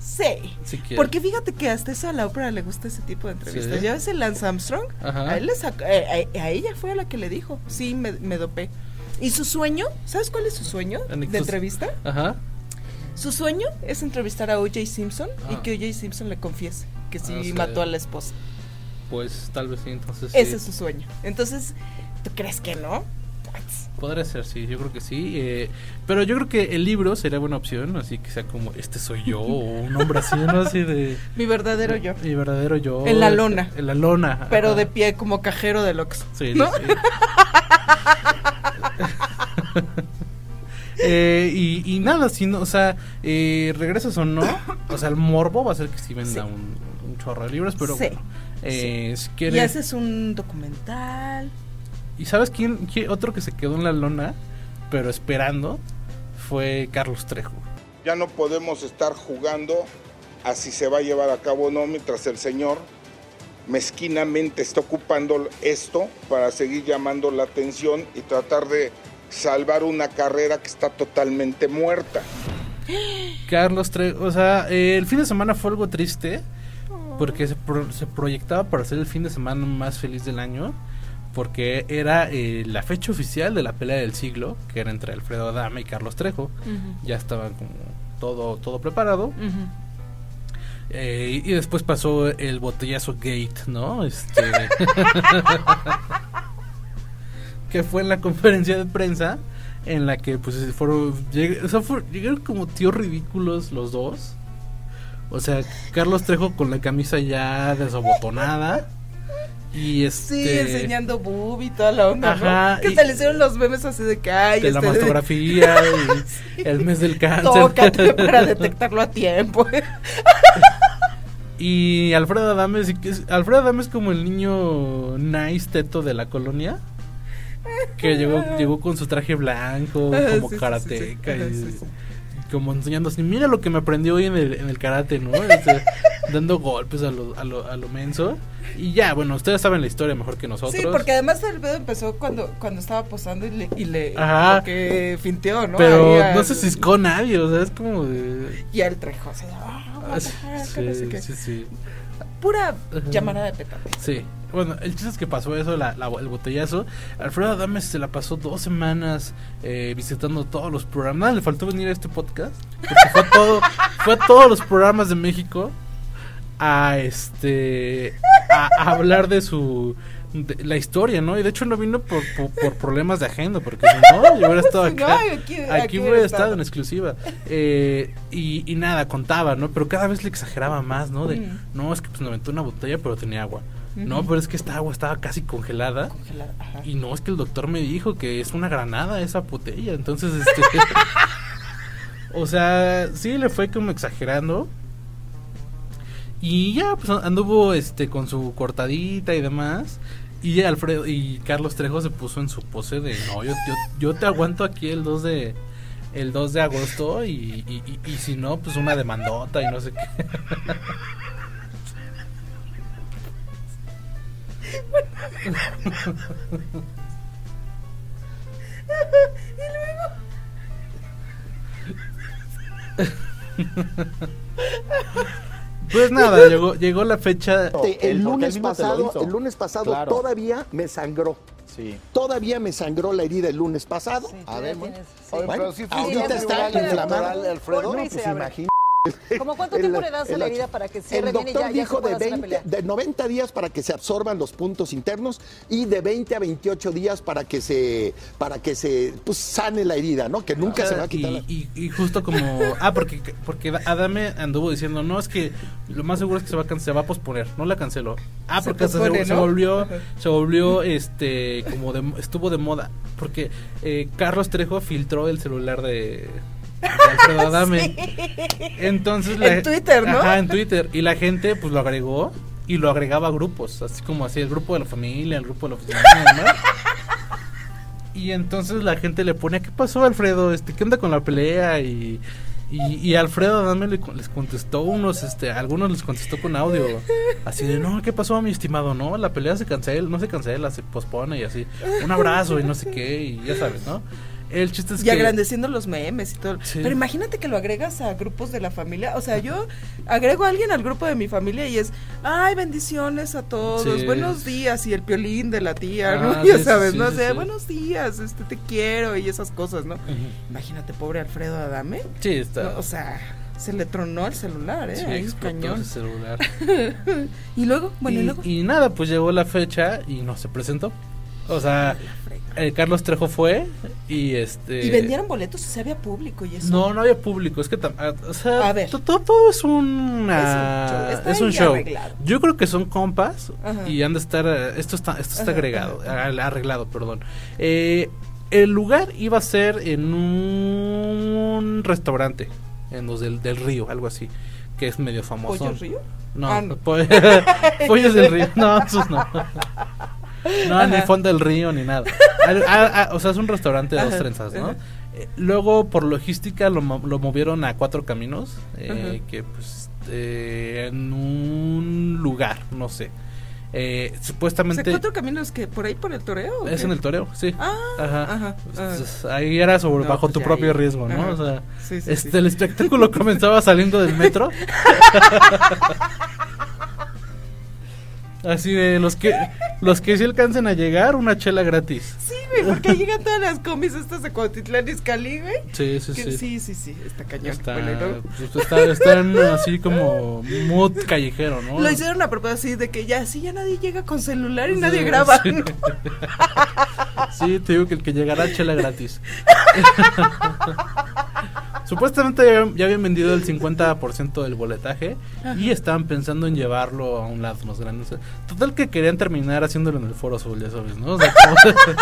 Sí. Si. Porque fíjate que hasta eso a la ópera le gusta ese tipo de entrevistas. Sí. Ya ves el Lance Armstrong, Ajá. a, él le sacó- eh, a, a ella fue a la que le dijo, sí, me, me dopé. Y su sueño, ¿sabes cuál es su sueño de entrevista? Ajá. Su sueño es entrevistar a O.J. Simpson y Ah. que O.J. Simpson le confiese que sí Ah, sí. mató a la esposa. Pues tal vez sí, entonces sí. Ese es su sueño. Entonces, ¿tú crees que no? Podría ser, sí, yo creo que sí. eh, pero yo creo que el libro sería buena opción, así que sea como este soy yo, o un hombre así, ¿no? Así de. Mi verdadero yo. Mi verdadero yo. En la lona. En la lona. Pero ajá. de pie como cajero de Lux. Sí, ¿no? sí. Eh, y, y nada, si no, o sea, eh, regresas o no, o sea, el morbo va a ser que sí venda Sí. un, un chorro de libros, pero Sí, bueno, eh, si Y haces un documental. ¿Y sabes quién, quién- otro que se quedó en la lona, pero esperando, fue Carlos Trejo? Ya no podemos estar jugando a si se va a llevar a cabo o no mientras el señor mezquinamente está ocupando esto para seguir llamando la atención y tratar de salvar una carrera que está totalmente muerta. Carlos Trejo, o sea, eh, el fin de semana fue algo triste, porque se, pro- se proyectaba para ser el fin de semana más feliz del año, porque era eh, la fecha oficial de la pelea del siglo, que era entre Alfredo Adame y Carlos Trejo. Ya estaba como todo, todo preparado. Eh, y después pasó el botellazo Gate, ¿no? Este, que fue en la conferencia de prensa en la que pues fueron lleg- o sea, fue- llegaron como tíos ridículos los dos. O sea, Carlos Trejo con la camisa ya desabotonada y este Sí, enseñando boob y toda la onda, Ajá, ¿no? Que y- se le hicieron los memes así de que, ay, de la este, mastografía y el mes del cáncer. Tócate para detectarlo a tiempo. Y Alfredo Adame, Alfredo Adame es como el niño nice teto de la colonia. Que llegó, llegó con su traje blanco, como sí, karateca, sí, y, como enseñando así, mira lo que me aprendió hoy en el, en el karate, ¿no? Este, dando golpes a lo, a, lo, a lo menso. Y ya, bueno, ustedes saben la historia mejor que nosotros. Sí, porque además el pedo empezó cuando, cuando estaba posando y le, y le Ajá. como que finteó, ¿no? Pero Ahí no al- se ciscó nadie, o sea, es como de... Y él trajo así, ah, what the Sí, no sé sí, sí. Pura Ajá. llamada de petate. Sí. Bueno, el chiste es que pasó eso, la, la- el botellazo. Alfredo Adames se la pasó dos semanas eh, visitando todos los programas. Nada, le faltó venir a este podcast. Porque fue a, todo, fue a todos los programas de México a este a, a hablar de su de la historia, ¿no? Y de hecho no vino por, por, por problemas de agenda, porque si no, yo hubiera estado no, aquí- aquí, aquí hubiera estado estado. en exclusiva. Eh, y, y nada, contaba, ¿no? Pero cada vez le exageraba más, ¿no? De, Mm. no, es que pues me aventó una botella, pero tenía agua. No, pero es que esta agua estaba casi congelada. Congelada, ajá. Y no, es que el doctor me dijo que es una granada esa botella. Entonces, este. o sea, sí le fue como exagerando. Y ya, pues anduvo este con su cortadita y demás. Y Alfredo y Carlos Trejo se puso en su pose de no, yo, yo, yo te aguanto aquí el 2 de el 2 de agosto y, y, y- y si no, pues una demandota y no sé qué. Pues nada, llegó, llegó la fecha. El porque lunes pasado, el lunes pasado Claro. todavía me sangró. Sí. Todavía me sangró la herida el lunes pasado. a ver, tienes- bueno, sí. bueno, Sí, ahorita es está inflamada. Alfredo. No, pues imagínate. ¿Cómo cuánto El- tiempo le das a la herida para que cierre El bien y doctor ya, ya se dijo de, pueda hacer la 20, pelea? de 90 días para que se absorban los puntos internos y de 20 a 28 días para que se para que se pues, sane la herida, ¿no? Que nunca se va a quitar. la- Y, justo como. Ah, porque, porque Adame anduvo diciendo: No, es que lo más seguro es que se va a, se va a posponer. No la canceló. Ah, Se porque se, pospone, se ¿no? volvió. Se volvió este. Como de, estuvo de moda. Porque eh, Carlos Trejo filtró el celular de. Alfredo Adame. Entonces En Twitter, ¿no? Ajá, en Twitter. Y la gente, pues lo agregó. Y lo agregaba a grupos. Así como así: el grupo de la familia, el grupo de la oficina. Y entonces la gente le pone, ¿qué pasó Alfredo? Este, ¿qué onda con la pelea? Y, y, y Alfredo Adame les contestó unos, este, algunos les contestó con audio. Así de, no, ¿qué pasó mi estimado? No, la pelea se cancela, no se cancela, se pospone y así. Un abrazo y no sé qué, y ya sabes, ¿no? El chiste es Y que... agrandeciendo los memes y todo. Sí. Pero imagínate que lo agregas a grupos de la familia. O sea, yo agrego a alguien al grupo de mi familia y es, ay, bendiciones a todos, Sí. buenos días, y el piolín de la tía, Ah, ¿no? sí, ya sí, sabes, ¿no? O sea, buenos días, este, te quiero y esas cosas, ¿no? Imagínate, pobre Alfredo Adame. Sí, está... No, o sea, se le tronó el celular, ¿eh? sí, Ahí, cañón. celular. y luego, bueno, y, y, luego. y nada, pues llegó la fecha y no se presentó. O sea, eh, Carlos Trejo fue y este... ¿Y vendieron boletos? O sea, había público y eso. No, no había público, es que ah, o sea, A ver. to- todo, todo es un Está es un show. Yo creo que son compas Ajá. y han de estar eh, esto está esto está Ajá, agregado, ar- arreglado, perdón. Eh, el lugar iba a ser en un restaurante en los del, del río, algo así, que es medio famoso. ¿Pollo Río? No, Ah, no. po- pollos del río, no, esos no. No, ni fondo del río ni nada. Ah, ah, ah, o sea, es un restaurante de dos Ajá, trenzas, ¿no? ajá. Eh, luego, por logística, lo, lo movieron a Cuatro Caminos, eh, que pues eh, en un lugar, no sé. Eh, O sea, supuestamente cuatro caminos que por ahí por el toreo. es en el toreo, sí. Ah, Ajá. ajá, Entonces, ahí era sobre No, bajo pues tu propio ahí. riesgo, ¿no? Ajá. O sea, Sí, sí, este, sí. el espectáculo comenzaba saliendo del metro. Así de los que los que sí alcancen a llegar, una chela gratis. Sí, güey, porque llegan todas las combis estas de Cuautitlán Izcalli, güey. Sí, sí, Que- sí. sí, sí, sí, está cañón. Está, Bueno, pues, está- están así como mood callejero, ¿no? Lo hicieron a propósito así de que ya, sí, ya nadie llega con celular y Sí, nadie graba. sí. ¿no? Sí, te digo que el que llegará chela gratis. Supuestamente ya, habían vendido el 50% del boletaje y estaban pensando en llevarlo a un lado más grande. O sea, total que querían terminar haciéndolo en el Foro Sol, ya sabes, ¿no? O sea, como-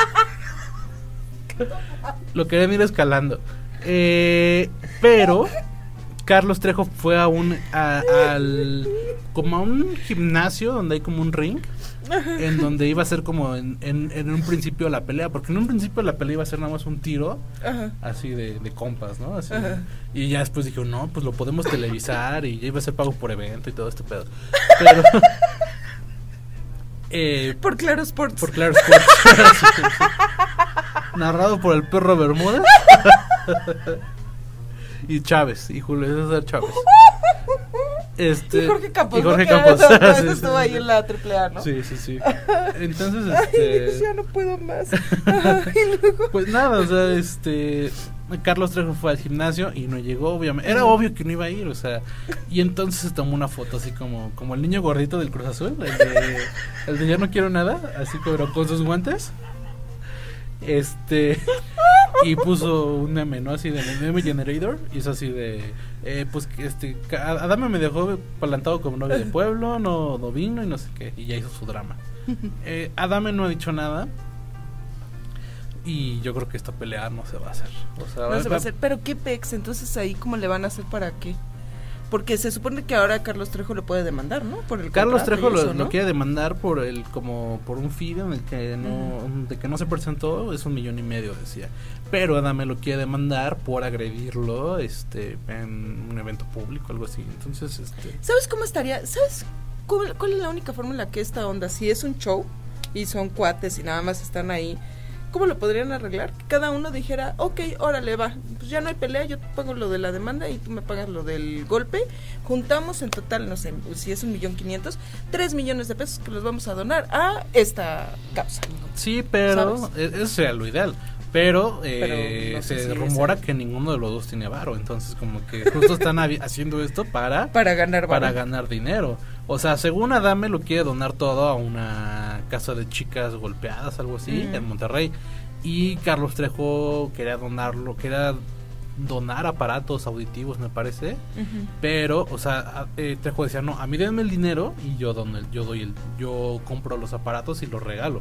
lo querían ir escalando. Eh, pero Carlos Trejo fue a un a- al como a un gimnasio donde hay como un ring en donde iba a ser como en, en, en un principio la pelea, porque en un principio la pelea iba a ser nada más un tiro, Ajá. así de, de compas, ¿no? Así, y ya después dije, no, pues lo podemos televisar y ya iba a ser pago por evento y todo este pedo. Pero... eh, Por Claro Sports. por Claro Sports. Sí, sí. Narrado por el perro Bermuda. y Chávez, y Julio César Chávez. Este, y Jorge Campos. y Jorge estuvo sí, ahí sí. en la AAA, ¿no? Sí, sí, sí. Entonces, Ay, este. ya no puedo más. Ajá, y luego- Pues nada, o sea, este. Carlos Trejo fue al gimnasio y no llegó, obviamente. Era obvio que no iba a ir, o sea. Y entonces se tomó una foto así como, como el niño gordito del Cruz Azul, el de, el de ya no quiero nada, así como con sus guantes. Este. Y puso un meme, ¿no? Así de meme generator. Y es así de. Eh, pues este. Adame me dejó plantado como novia de pueblo, no, no vino y no sé qué. Y ya hizo su drama. Eh, Adame no ha dicho nada. Y yo creo que esta pelea no se va a hacer. O sea, No se va a hacer. Pero qué pex, entonces ahí cómo le van a hacer para qué? Porque se supone que ahora Carlos Trejo lo puede demandar, ¿no? Por el Carlos Trejo lo, quiere demandar por el como por un feed en el que no de que no se presentó es un millón y medio decía. Pero Adame lo quiere demandar por agredirlo este en un evento público algo así. Entonces este ¿Sabes cómo estaría? ¿Sabes cuál, cuál es la única forma en la que esta onda, si es un show y son cuates y nada más están ahí, ¿cómo lo podrían arreglar? Que cada uno dijera, ok, órale, va, pues ya no hay pelea, yo te pago lo de la demanda y tú me pagas lo del golpe. Juntamos en total, no sé, si es un millón quinientos, tres millones de pesos que los vamos a donar a esta causa. sí pero ¿Sabes? e- eso sería lo ideal pero, eh, Pero no sé se si rumora que ninguno de los dos tiene varo entonces como que justo están haciendo esto para Para ganar para ganar dinero. O sea, según Adame lo quiere donar todo a una casa de chicas golpeadas, algo así, Mm. en Monterrey. Y Carlos Trejo quería donarlo, quería donar aparatos auditivos, me parece. Pero, o sea, eh, Trejo decía, no, a mí denme el dinero y yo dono el- yo doy el, yo compro los aparatos y los regalo.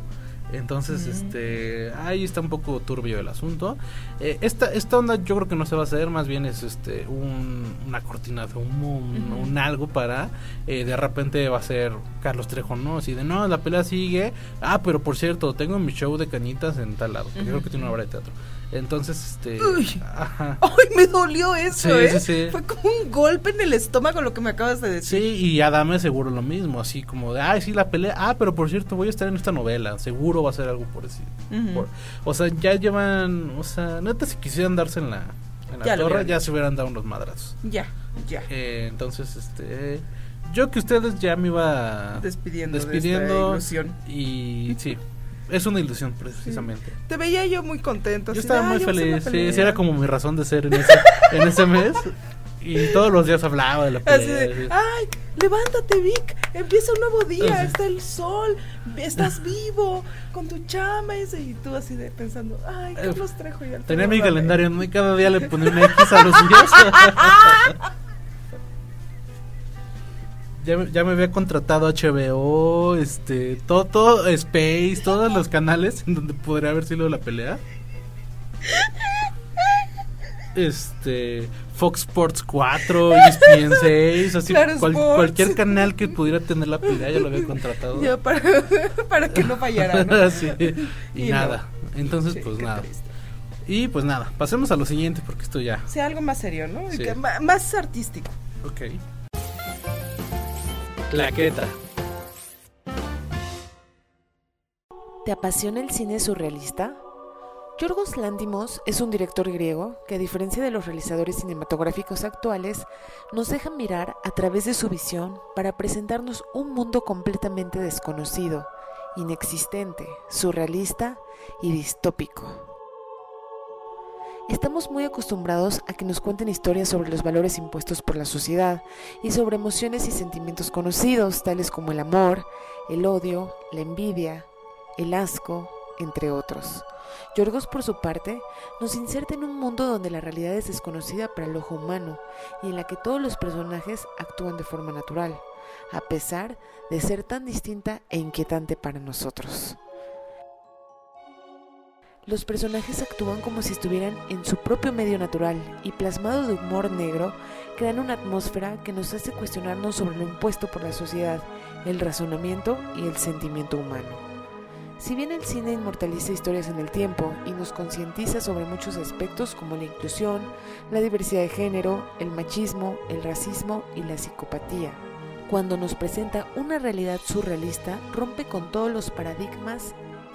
Entonces, este, ahí está un poco turbio el asunto. Eh, esta, esta onda yo creo que no se va a hacer, más bien es este un, una cortina de humo, un, un algo para, eh, de repente va a ser Carlos Trejo, ¿no? Así de, no, la pelea sigue. Ah, pero por cierto, tengo mi show de cañitas en tal lado, creo que tiene una obra de teatro. Entonces, este... Uy. Ajá. Ay, me dolió eso, Sí, ¿eh? sí, sí. Fue como un golpe en el estómago lo que me acabas de decir. Sí, y Adame seguro lo mismo, así como de, ay, sí, la pelea, ah, pero por cierto, voy a estar en esta novela, seguro va a ser algo por por- o sea, ya llevan, o sea, neta, si quisieran darse en la, en la Ya lo torre, ya se hubieran dado unos madrazos. Ya, ya. Eh, entonces, este, yo que ustedes ya me iba Despidiendo, despidiendo de esta ilusión. y sí, es una ilusión precisamente. Te veía yo muy contento. Yo así estaba de, muy "Ay, vamos a feliz, sí, pelea". sí, era como mi razón de ser en ese, en ese mes. Y todos los días hablaba de la Así pelea. de, ay, levántate Vic, empieza un nuevo día, está el sol, estás vivo con tu chama ese", y tú así de pensando, ay, Carlos Trejo y Tenía mi Adame". calendario, ¿no? Y cada día le ponía una X a los días. ya, me- ya me había contratado HBO, este, todo, todo, Space, todos los canales en donde podría haber sido la pelea. Este, Fox Sports 4, ESPN 6, así, Claro cual- Sports. cualquier canal que pudiera tener la pelea ya lo había contratado. Ya, para, para que no fallara, ¿no? Sí, y, Y no. nada. Entonces, Sí, pues nada. triste. Y pues nada, pasemos a lo siguiente porque esto ya. Sí, algo más serio, ¿no? Sí. que más artístico. Ok. Claqueta. ¿Te apasiona el cine surrealista? Yorgos Lantimos es un director griego que a diferencia de los realizadores cinematográficos actuales, nos deja mirar a través de su visión para presentarnos un mundo completamente desconocido, inexistente, surrealista y distópico. Estamos muy acostumbrados a que nos cuenten historias sobre los valores impuestos por la sociedad y sobre emociones y sentimientos conocidos, tales como el amor, el odio, la envidia, el asco, entre otros. Yorgos, por su parte, nos inserta en un mundo donde la realidad es desconocida para el ojo humano y en la que todos los personajes actúan de forma natural, a pesar de ser tan distinta e inquietante para nosotros. Los personajes actúan como si estuvieran en su propio medio natural y plasmado de humor negro, crean una atmósfera que nos hace cuestionarnos sobre lo impuesto por la sociedad, el razonamiento y el sentimiento humano. Si bien el cine inmortaliza historias en el tiempo y nos concientiza sobre muchos aspectos como la inclusión, la diversidad de género, el machismo, el racismo y la psicopatía, cuando nos presenta una realidad surrealista, rompe con todos los paradigmas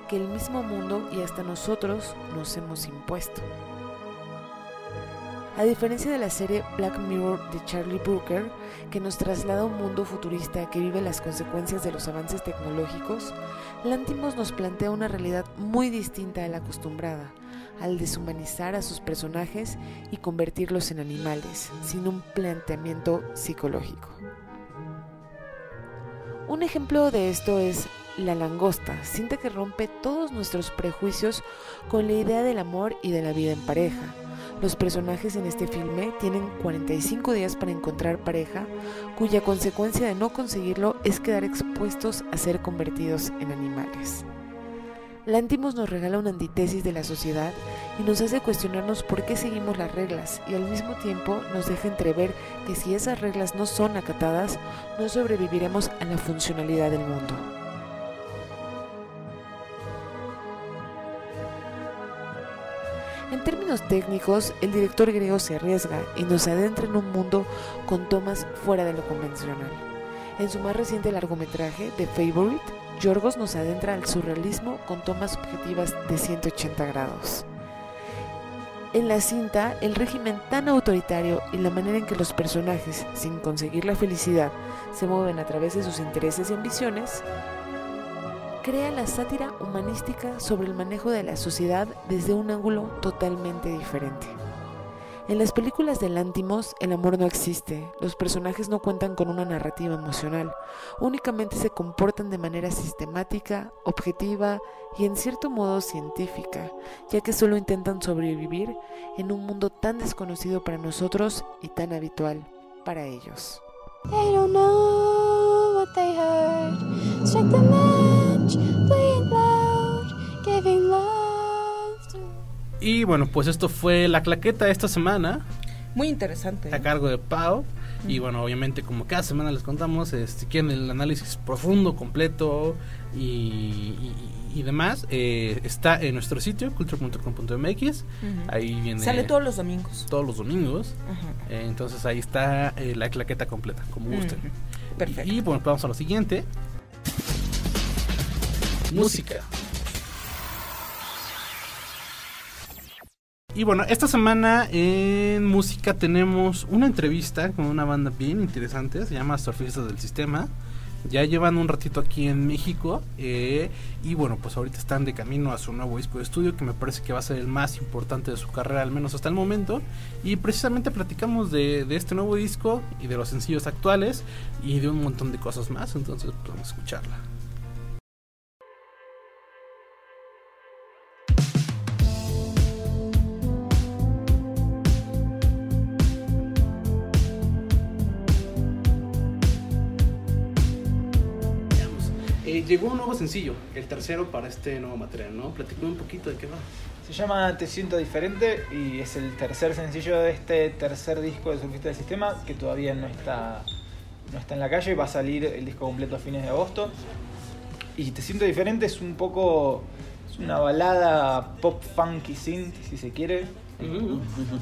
que el mismo mundo y hasta nosotros nos hemos impuesto. A diferencia de la serie Black Mirror de Charlie Brooker, que nos traslada a un mundo futurista que vive las consecuencias de los avances tecnológicos, Lantimos nos plantea una realidad muy distinta a la acostumbrada, al deshumanizar a sus personajes y convertirlos en animales, sin un planteamiento psicológico. Un ejemplo de esto es La langosta, cinta que rompe todos nuestros prejuicios con la idea del amor y de la vida en pareja. Los personajes en este filme tienen 45 días para encontrar pareja, cuya consecuencia de no conseguirlo es quedar expuestos a ser convertidos en animales. Lantimos nos regala una antítesis de la sociedad y nos hace cuestionarnos por qué seguimos las reglas y al mismo tiempo nos deja entrever que si esas reglas no son acatadas, no sobreviviremos a la funcionalidad del mundo. En términos técnicos, el director griego se arriesga y nos adentra en un mundo con tomas fuera de lo convencional. En su más reciente largometraje, The Favorite, Yorgos nos adentra al surrealismo con tomas objetivas de 180 grados. En la cinta, el régimen tan autoritario y la manera en que los personajes, sin conseguir la felicidad, se mueven a través de sus intereses y ambiciones, crea la sátira humanística sobre el manejo de la sociedad desde un ángulo totalmente diferente. En las películas de Lántimos, el amor no existe, los personajes no cuentan con una narrativa emocional, únicamente se comportan de manera sistemática, objetiva y en cierto modo científica, ya que solo intentan sobrevivir en un mundo tan desconocido para nosotros y tan habitual para ellos. Y bueno, pues esto fue la claqueta esta semana Muy interesante. a cargo de Pau. Y bueno, obviamente como cada semana les contamos, este, quieren el análisis profundo, completo y, y- y demás, eh, está en nuestro sitio, culture.com.mx. Ahí viene... Sale todos los domingos. todos los domingos. Eh, entonces ahí está eh, la claqueta completa, como gusten. Perfecto. Y bueno, vamos a lo siguiente. Música. Y bueno, esta semana en música tenemos una entrevista con una banda bien interesante, se llama Surfistas del Sistema. Ya llevan un ratito aquí en México eh, y bueno, pues ahorita están de camino a su nuevo disco de estudio que me parece que va a ser el más importante de su carrera, al menos hasta el momento. Y precisamente platicamos de, este nuevo disco y de los sencillos actuales y de un montón de cosas más, entonces pues, vamos a escucharla. Eh, llegó un nuevo sencillo, el tercero para este nuevo material, ¿no? Platícame un poquito de qué va. Se llama Te siento diferente y es el tercer sencillo de este tercer disco de Surfista del Sistema que todavía no está, no está en la calle. Va a salir el disco completo a fines de agosto. Y Te siento diferente es un poco. Es una balada pop funky synth, si se quiere.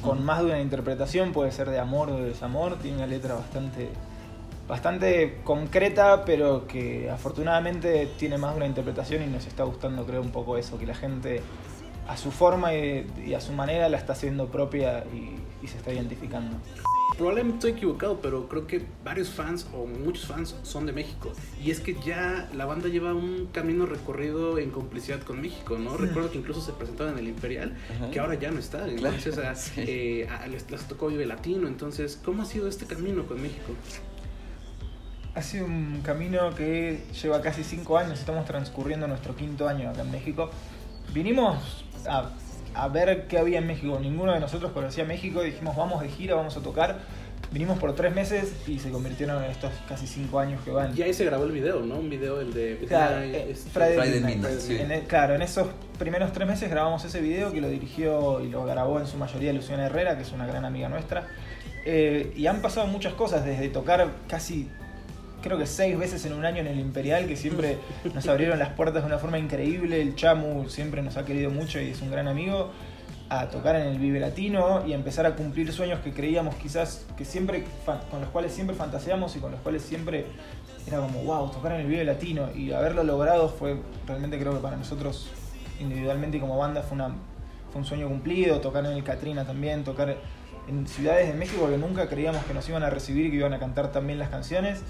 Con más de una interpretación, puede ser de amor o de desamor. Tiene una letra bastante bastante concreta, pero que afortunadamente tiene más de una interpretación y nos está gustando, creo, un poco eso, que la gente a su forma y, y a su manera la está haciendo propia y, y se está identificando. Probablemente estoy equivocado, pero creo que varios fans o muchos fans son de México. Y es que ya la banda lleva un camino recorrido en complicidad con México, ¿no? Recuerdo que incluso se presentaron en el Imperial, Ajá. que ahora ya no está. Entonces, a- Sí. eh, a- les, les tocó Vive Latino. Entonces, ¿cómo ha sido este camino con México? Ha sido un camino que lleva casi cinco años, estamos transcurriendo nuestro quinto año acá en México. Vinimos a, a ver qué había en México, ninguno de nosotros conocía México y dijimos vamos de gira, vamos a tocar. Vinimos por tres meses y se convirtieron en estos casi cinco años que van. Y ahí se grabó el video, ¿no? Un video, el de Claro, Midnight, eh, este- Friday, Friday Midnight. Midnight, sí. En el- claro, en esos primeros tres meses grabamos ese video que lo dirigió y lo grabó en su mayoría Luciana Herrera, que es una gran amiga nuestra. Eh, y han pasado muchas cosas, desde tocar casi, creo que seis veces en un año en el Imperial, que siempre nos abrieron las puertas de una forma increíble. El Chamu siempre nos ha querido mucho y es un gran amigo. A tocar en el Vive Latino y empezar a cumplir sueños que creíamos quizás que siempre, con los cuales siempre fantaseamos y con los cuales siempre era como, wow, tocar en el Vive Latino y haberlo logrado fue realmente creo que para nosotros individualmente y como banda fue, una, fue un sueño cumplido, tocar en el Catrina también, tocar en ciudades de México que nunca creíamos que nos iban a recibir y que iban a cantar también las canciones,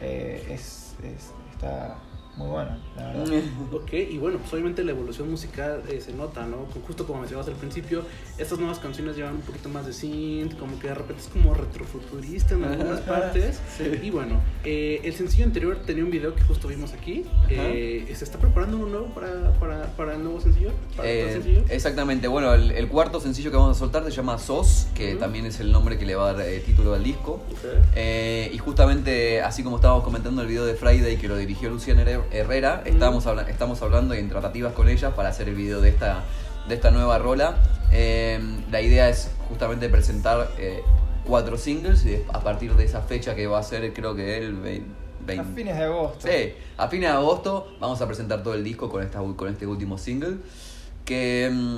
eh, es, es- está muy bueno, la verdad. Ok, y bueno, pues obviamente la evolución musical eh, se nota, ¿no? Justo como mencionabas al principio, estas nuevas canciones llevan un poquito más de synth, como que de repente es como retrofuturista en algunas partes. Sí. Y bueno, eh, el sencillo anterior tenía un video que justo vimos aquí. Eh, ¿Se está preparando uno nuevo para, para, para el nuevo sencillo? ¿Para el Eh, sencillo? exactamente, bueno, el, el cuarto sencillo que vamos a soltar se llama SOS, que también es el nombre que le va a dar eh, título al disco. Eh, y justamente, así como estábamos comentando el video de Friday que lo dirigió Luciana Her- Herrera, estábamos, habla- estamos hablando y en tratativas con ella para hacer el video de esta, de esta nueva rola. Eh, la idea es justamente presentar eh, cuatro singles y a partir de esa fecha que va a ser creo que el 20... A fines de agosto. Sí, a fines de agosto vamos a presentar todo el disco con, esta, con este último single. Que mm,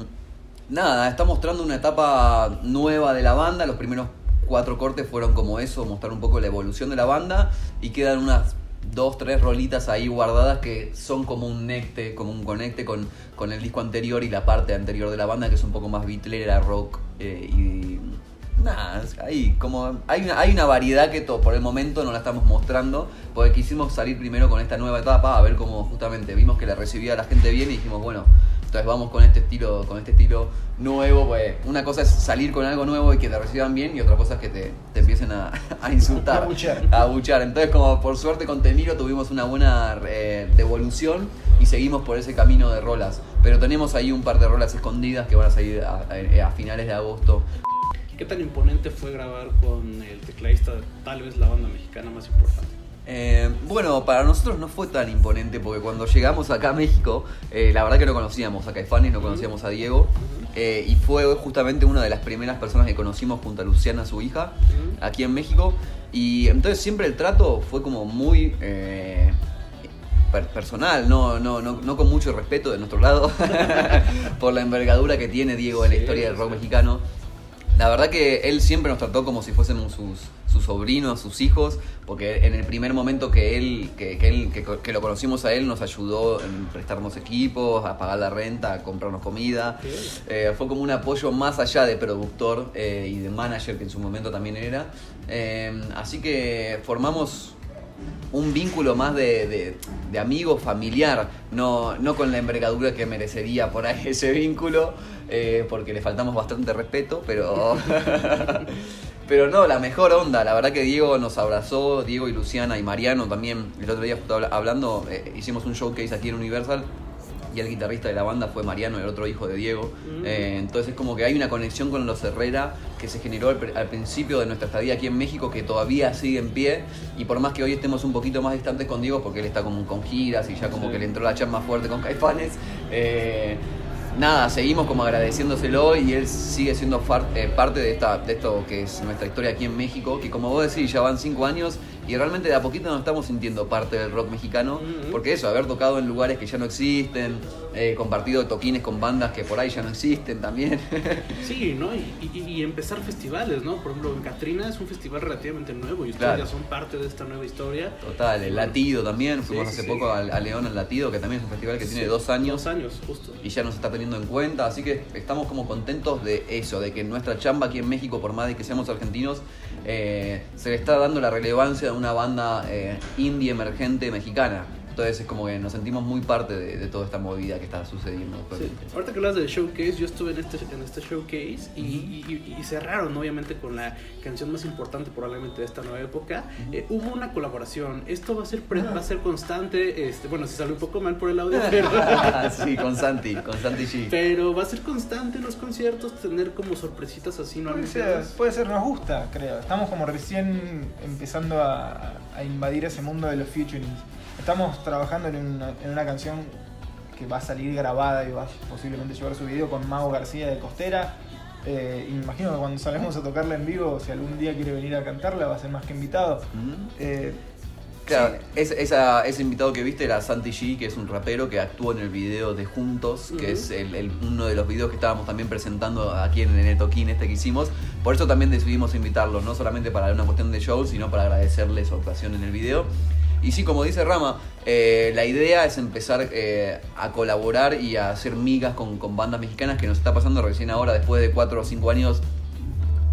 nada, está mostrando una etapa nueva de la banda. Los primeros cuatro cortes fueron como eso, mostrar un poco la evolución de la banda. Y quedan unas dos, tres rolitas ahí guardadas que son como un necte, como un conecte con, con el disco anterior y la parte anterior de la banda, que es un poco más bitlera, rock eh, y Nada, ahí como hay una, hay una variedad que to- por el momento no la estamos mostrando, porque quisimos salir primero con esta nueva etapa, a ver cómo justamente vimos que la recibía la gente bien y dijimos, bueno, entonces vamos con este estilo, con este estilo nuevo, pues una cosa es salir con algo nuevo y que te reciban bien, y otra cosa es que te, te empiecen a, a insultar. A abuchear. A abuchear. Entonces, como por suerte con Temiro tuvimos una buena eh, devolución y seguimos por ese camino de rolas. Pero tenemos ahí un par de rolas escondidas que van a salir a, a- a finales de agosto. ¿Qué tan imponente fue grabar con el tecladista de tal vez la banda mexicana más importante? Eh, bueno, para nosotros no fue tan imponente porque cuando llegamos acá a México, eh, la verdad que no conocíamos a Caifanes, no conocíamos a Diego, eh, y fue justamente una de las primeras personas que conocimos junto a Luciana, su hija, aquí en México, y entonces siempre el trato fue como muy per- personal, no, no, no, no con mucho respeto de nuestro lado, por la envergadura que tiene Diego en la historia del rock mexicano. La verdad que él siempre nos trató como si fuésemos sus, sus sobrinos, sus hijos, porque en el primer momento que él, que, que él, que lo conocimos a él, nos ayudó en prestarnos equipos, a pagar la renta, a comprarnos comida. Eh, fue como un apoyo más allá de productor eh, y de manager, que en su momento también era. Eh, así que formamos un vínculo más de, de, amigo familiar, no, no con la envergadura que merecería por ahí ese vínculo, eh, porque le faltamos bastante respeto, pero... Pero no, la mejor onda, la verdad que Diego nos abrazó, Diego y Luciana y Mariano también, el otro día justo habla- hablando, eh, hicimos un showcase aquí en Universal y el guitarrista de la banda fue Mariano, el otro hijo de Diego. Eh, entonces es como que hay una conexión con los Herrera que se generó al, pr- al principio de nuestra estadía aquí en México que todavía sigue en pie y por más que hoy estemos un poquito más distantes con Diego porque él está como con giras y ya como Sí. que le entró la charla más fuerte con Caifanes. eh, nada, seguimos como agradeciéndoselo y él sigue siendo far- eh, parte de, esta, de esto que es nuestra historia aquí en México, que como vos decís, ya van cinco años y realmente de a poquito nos estamos sintiendo parte del rock mexicano, porque eso, haber tocado en lugares que ya no existen, eh, compartido toquines con bandas que por ahí ya no existen también. Sí, ¿no? Y, y- y empezar festivales, ¿no? Por ejemplo, en Catrina es un festival relativamente nuevo y ustedes Claro. ya son parte de esta nueva historia. Total, el Latido también, fuimos sí, hace sí. poco a, León al Latido, que también es un festival que tiene dos años. Dos años, justo. y ya nos está teniendo en cuenta, así que estamos como contentos de eso, de que nuestra chamba aquí en México, por más de que seamos argentinos, eh, se le está dando la relevancia de una banda eh, indie emergente mexicana. Entonces es como que nos sentimos muy parte de, de toda esta movida que está sucediendo. Sí. actualmente. Ahorita que hablas del showcase, yo estuve en este, en este showcase y, y- y- y cerraron obviamente con la canción más importante probablemente de esta nueva época. Eh, hubo una colaboración. Esto va a ser pre- va a ser constante. Este, bueno, si sale un poco mal por el audio, pero, sí, con Santi, con Santi G. pero va a ser constante en los conciertos tener como sorpresitas así no Puede ser, anunciadas. puede ser, nos gusta, creo. Estamos como recién empezando a, a invadir ese mundo de los featurings. Estamos trabajando en una, en una canción que va a salir grabada y va a posiblemente llevar su video con Mago García de Costera. Eh, y me imagino que cuando salgamos a tocarla en vivo, si algún día quiere venir a cantarla, va a ser más que invitado. Eh, Claro, ese, esa- ese invitado que viste era Santi G, que es un rapero que actuó en el video de Juntos, que es el- el- uno de los videos que estábamos también presentando aquí en el toquín este que hicimos. Por eso también decidimos invitarlo, no solamente para una cuestión de show, sino para agradecerle su actuación en el video. Y sí, como dice Rama, eh, la idea es empezar eh, a colaborar y a hacer migas con, bandas mexicanas que nos está pasando recién ahora, después de 4 o 5 años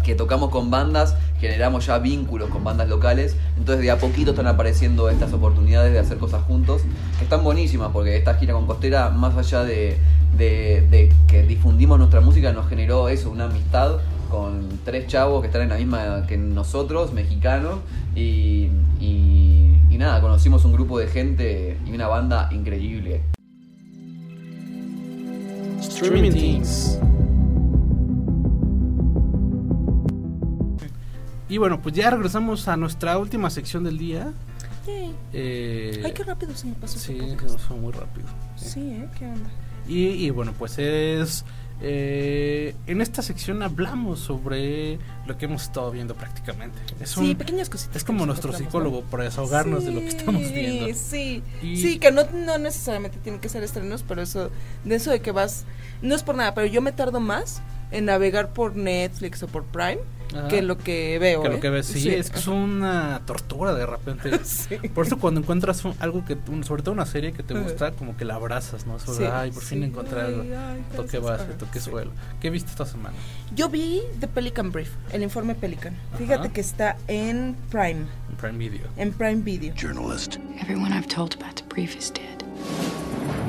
que tocamos con bandas, generamos ya vínculos con bandas locales, entonces de a poquito están apareciendo estas oportunidades de hacer cosas juntos, que están buenísimas, porque esta gira con Costera, más allá de, que difundimos nuestra música, nos generó eso, una amistad con tres chavos que están en la misma que nosotros, mexicanos, y- y nada, conocimos un grupo de gente y una banda increíble. Streaming Things. Y bueno, pues ya regresamos a nuestra última sección del día. Yay. Eh, Ay, qué rápido se me pasó. Sí, ese se nos fue muy rápido. sí. Sí, ¿eh? ¿Qué onda? Y, y bueno, pues es... eh, en esta sección hablamos sobre lo que hemos estado viendo prácticamente. Es Sí, pequeñas cositas Es como nuestro psicólogo para desahogarnos de lo que estamos viendo. Sí, sí. Y- Sí, que no, no necesariamente tienen que ser estrenos, pero eso, de eso de que vas, no es por nada, pero yo me tardo más en navegar por Netflix o por Prime Ajá. que lo que veo. Que lo ¿eh? que ves, sí, es que es una tortura de repente. Por eso cuando encuentras un- algo que, un- sobre todo una serie que te gusta, como que la abrazas, ¿no? Sobre, Sí, ay, por fin sí. encontré Ay, algo. ay, toque gracias. base, sí. suelo. ¿Qué viste esta semana? Yo vi The Pelican Brief, el informe Pelican. Fíjate Ajá. que está en Prime, En Prime Video. en Prime Video. Journalist. Everyone I've told about the brief is dead.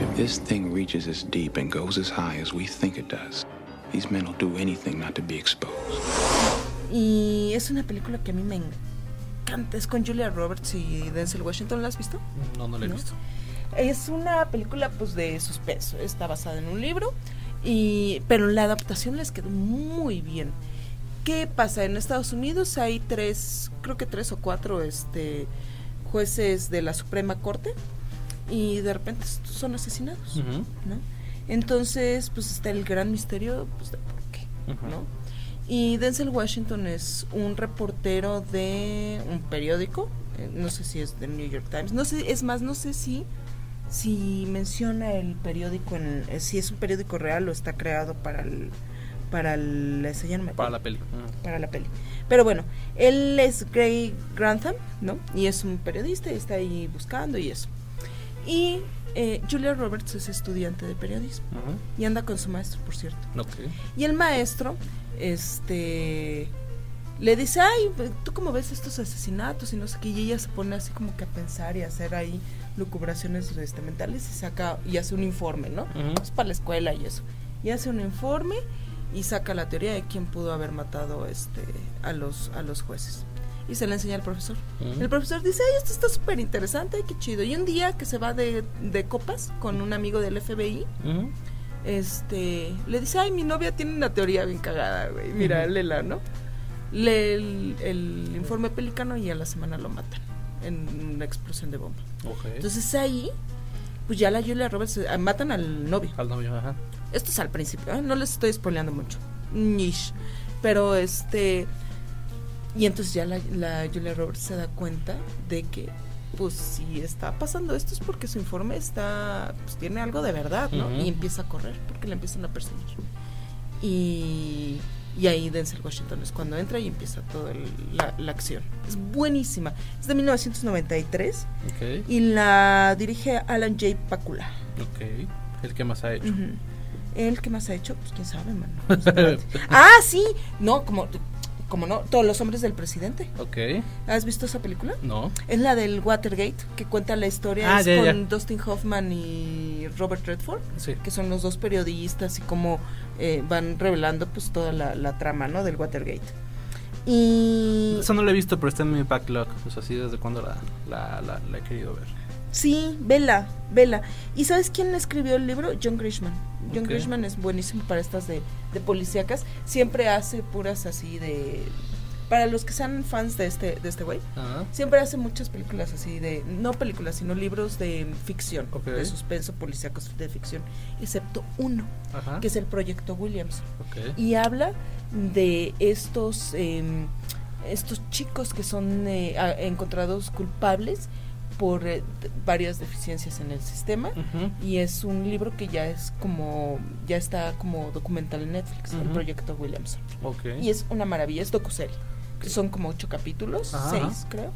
If this thing reaches as deep and goes as high as we think it does, these men will do anything not to be exposed. Y es una película que a mí me encanta. Es con Julia Roberts y Denzel Washington. ¿La has visto? No, no la he ¿No? visto. Es una película pues de suspenso. Está basada en un libro. Y, pero la adaptación les quedó muy bien. ¿Qué pasa? En Estados Unidos hay tres, creo que tres o cuatro este, jueces de la Suprema Corte y de repente son asesinados. Entonces, pues está el gran misterio pues, de por qué. ¿no? Y Denzel Washington es un reportero de un periódico, eh, no sé si es del New York Times, no sé, es más, no sé si si menciona el periódico en eh, si es un periódico real o está creado para el para el Para la peli. Mm. para la peli. Pero bueno, él es Gray Grantham, ¿no? Y es un periodista y está ahí buscando y eso. Y eh, Julia Roberts es estudiante de periodismo Ujú. y anda con su maestro, por cierto. Ok. Y el maestro, este, le dice, ay, ¿tú cómo ves estos asesinatos? Y no sé qué, y ella se pone así como que a pensar y a hacer ahí lucubraciones este, mentales y saca, y hace un informe, ¿no? Es para la escuela y eso. Y hace un informe y saca la teoría de quién pudo haber matado este a los, a los jueces. Y se la enseña al profesor. El profesor dice, ay, esto está súper interesante, qué chido. Y un día que se va de, de copas con un amigo del FBI, Ujú. Este, le dice, ay, mi novia tiene una teoría bien cagada, güey, mira, Ujú. léela, ¿no? Lee el, el informe pelicano y a la semana lo matan en una explosión de bomba. Entonces ahí, pues ya la Julia Roberts, eh, matan al novio. Al novio, ajá. Esto es al principio, ¿eh? no les estoy spoileando mucho. Nish. Pero este. Y entonces ya la, la Julia Roberts se da cuenta de que, pues, si está pasando esto es porque su informe está. Pues tiene algo de verdad, ¿no? Y empieza a correr porque le empiezan a perseguir. Y. Y ahí Denzel Washington es cuando entra y empieza toda la, la acción. Es buenísima. Es de 1993 Ok. y la dirige Alan J. Pakula. Ok. ¿El que más ha hecho? ¿El que más ha hecho? Pues quién sabe, mano. Espérate. ah, sí. No, como, como no, todos los hombres del presidente. Ok. ¿Has visto esa película? No. Es la del Watergate, que cuenta la historia Ah, es ya, con ya. Dustin Hoffman y Robert Redford, Sí. que son los dos periodistas y cómo eh, van revelando pues toda la, la trama, ¿no? Del Watergate. Y Eso no lo he visto, pero está en mi backlog. Pues así desde cuando la, la, la, la he querido ver. Sí, vela, vela. ¿Y sabes quién escribió el libro? John Grishman. John Ok. Grishman es buenísimo para estas de, de policíacas. Siempre hace puras así de... Para los que sean fans de este de este güey, siempre hace muchas películas así de... No películas, sino libros de ficción, de suspenso, policíacos de ficción. Excepto uno, que es el Proyecto Williams. Ok. Y habla de estos, em, estos chicos que son eh, encontrados culpables por eh, varias deficiencias en el sistema y es un libro que ya es como ya está como documental en Netflix el proyecto Williamson. Y es una maravilla es docuserie. Que son como ocho capítulos Ajá. seis creo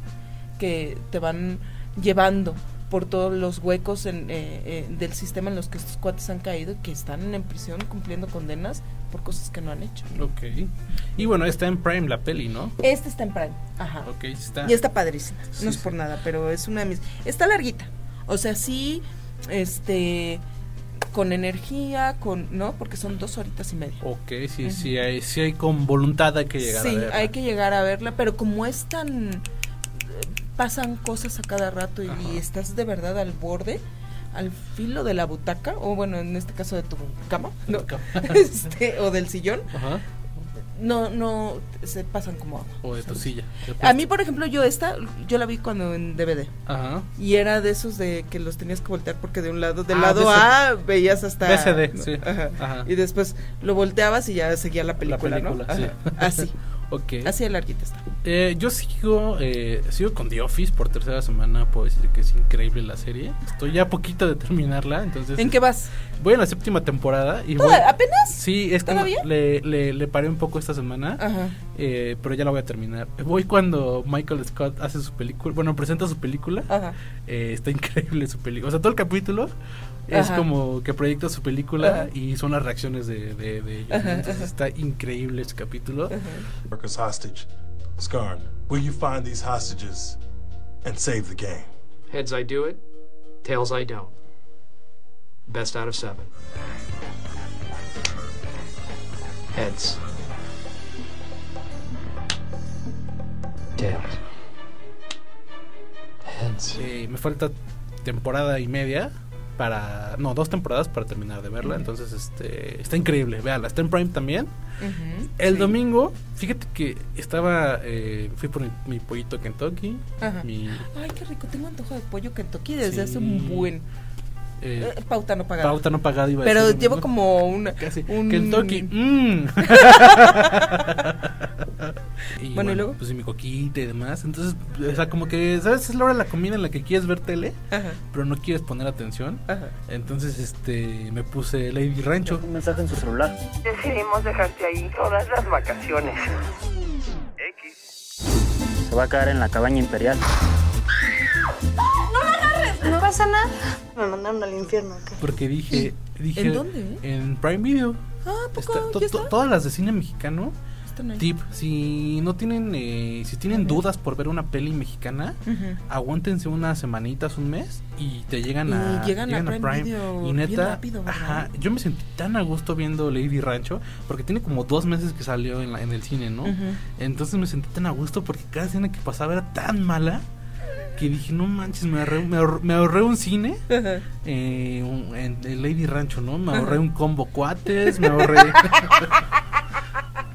que te van llevando por todos los huecos en, eh, eh, del sistema en los que estos cuates han caído y que están en prisión cumpliendo condenas por cosas que no han hecho Ok. Y bueno, está en Prime la peli, ¿no? este está en Prime ajá Ok, está. y está padrísima Sí, no es sí. por nada pero es una de mis está larguita o sea sí este con energía con no porque son dos horitas y media Ok, sí, Ujú. sí, hay, sí hay con voluntad hay que llegar sí, a ver. hay que llegar a verla, pero como es tan... eh, pasan cosas a cada rato y, y estás de verdad al borde, al filo de la butaca, o bueno, en este caso de tu cama, ¿no? Este, o del sillón, Ajá. no, no, se pasan como agua. O de tu silla. A mí, por ejemplo, yo esta, yo la vi cuando en DVD. Ajá. Y era de esos de que los tenías que voltear porque de un lado, del Ah, lado. A veías hasta... VCD, ¿no? sí. Ajá. Ajá. Y después lo volteabas y ya seguía la película, película, ¿no? sí. Así. Ok. Así de larguita está. Eh, yo sigo, eh, sigo con The Office por tercera semana. Puedo decir que es increíble la serie. Estoy ya a poquito de terminarla. Entonces, ¿En qué vas? Voy en la séptima temporada. Y voy, ¿Toda- ¿Apenas? Sí, es que ¿Todavía? le, le, le paré un poco esta semana. Ajá. eh, pero ya la voy a terminar. Voy cuando Michael Scott hace su película. Bueno, presenta su película. Ajá. Eh, está increíble su película. O sea, todo el capítulo es Ajá. como que proyecta su película Ajá. y son las reacciones de, de, de ellos. Ajá, Entonces está increíble ese capítulo. Hostage. Skarn, will you find these hostages and save the game? Heads, I do it. Tails, I don't. Best out of seven. Heads. Tails. Heads. Eh, me falta temporada y media para no dos temporadas para terminar de verla entonces este está increíble véala está en Prime también el sí. domingo fíjate que estaba eh, fui por mi, mi pollito Kentucky Ajá. mi Ay, qué rico. Tengo antojo de pollo Kentucky desde Sí. hace un buen. eh, Eh, pauta no pagada. pauta no pagada iba a Pero decir, llevo ¿no? como una. un... Kentucky mm. y Bueno, ¿y luego? pues y mi coquita y demás entonces o sea como que sabes es la hora de la comida en la que quieres ver tele Ajá. pero no quieres poner atención Ajá. entonces este me puse Lady Rancho Un mensaje en su celular. Decidimos dejarte ahí todas las vacaciones. Se va a quedar en la cabaña imperial. ¡No me agarres! No pasa nada. Me mandaron al infierno. ¿qué? Porque dije, dije ¿En dónde? En Prime Video. Ah, ¿a poco? Está- to- ¿Ya to- está? todas las de cine mexicano ahí. Tip, si no tienen, eh, si tienen dudas por ver una peli mexicana, Ujú. aguántense unas semanitas, un mes y te llegan Y a, llegan a Prime Video y neta, ajá, yo me sentí tan a gusto viendo Lady Rancho porque tiene como dos meses que salió en, la- en el cine, ¿no? Entonces me sentí tan a gusto porque cada escena que pasaba era tan mala que dije, no manches, me ahorré, me ahorré, me ahorré un cine eh, un- en, en Lady Rancho, ¿no? Me ahorré un combo cuates, me ahorré...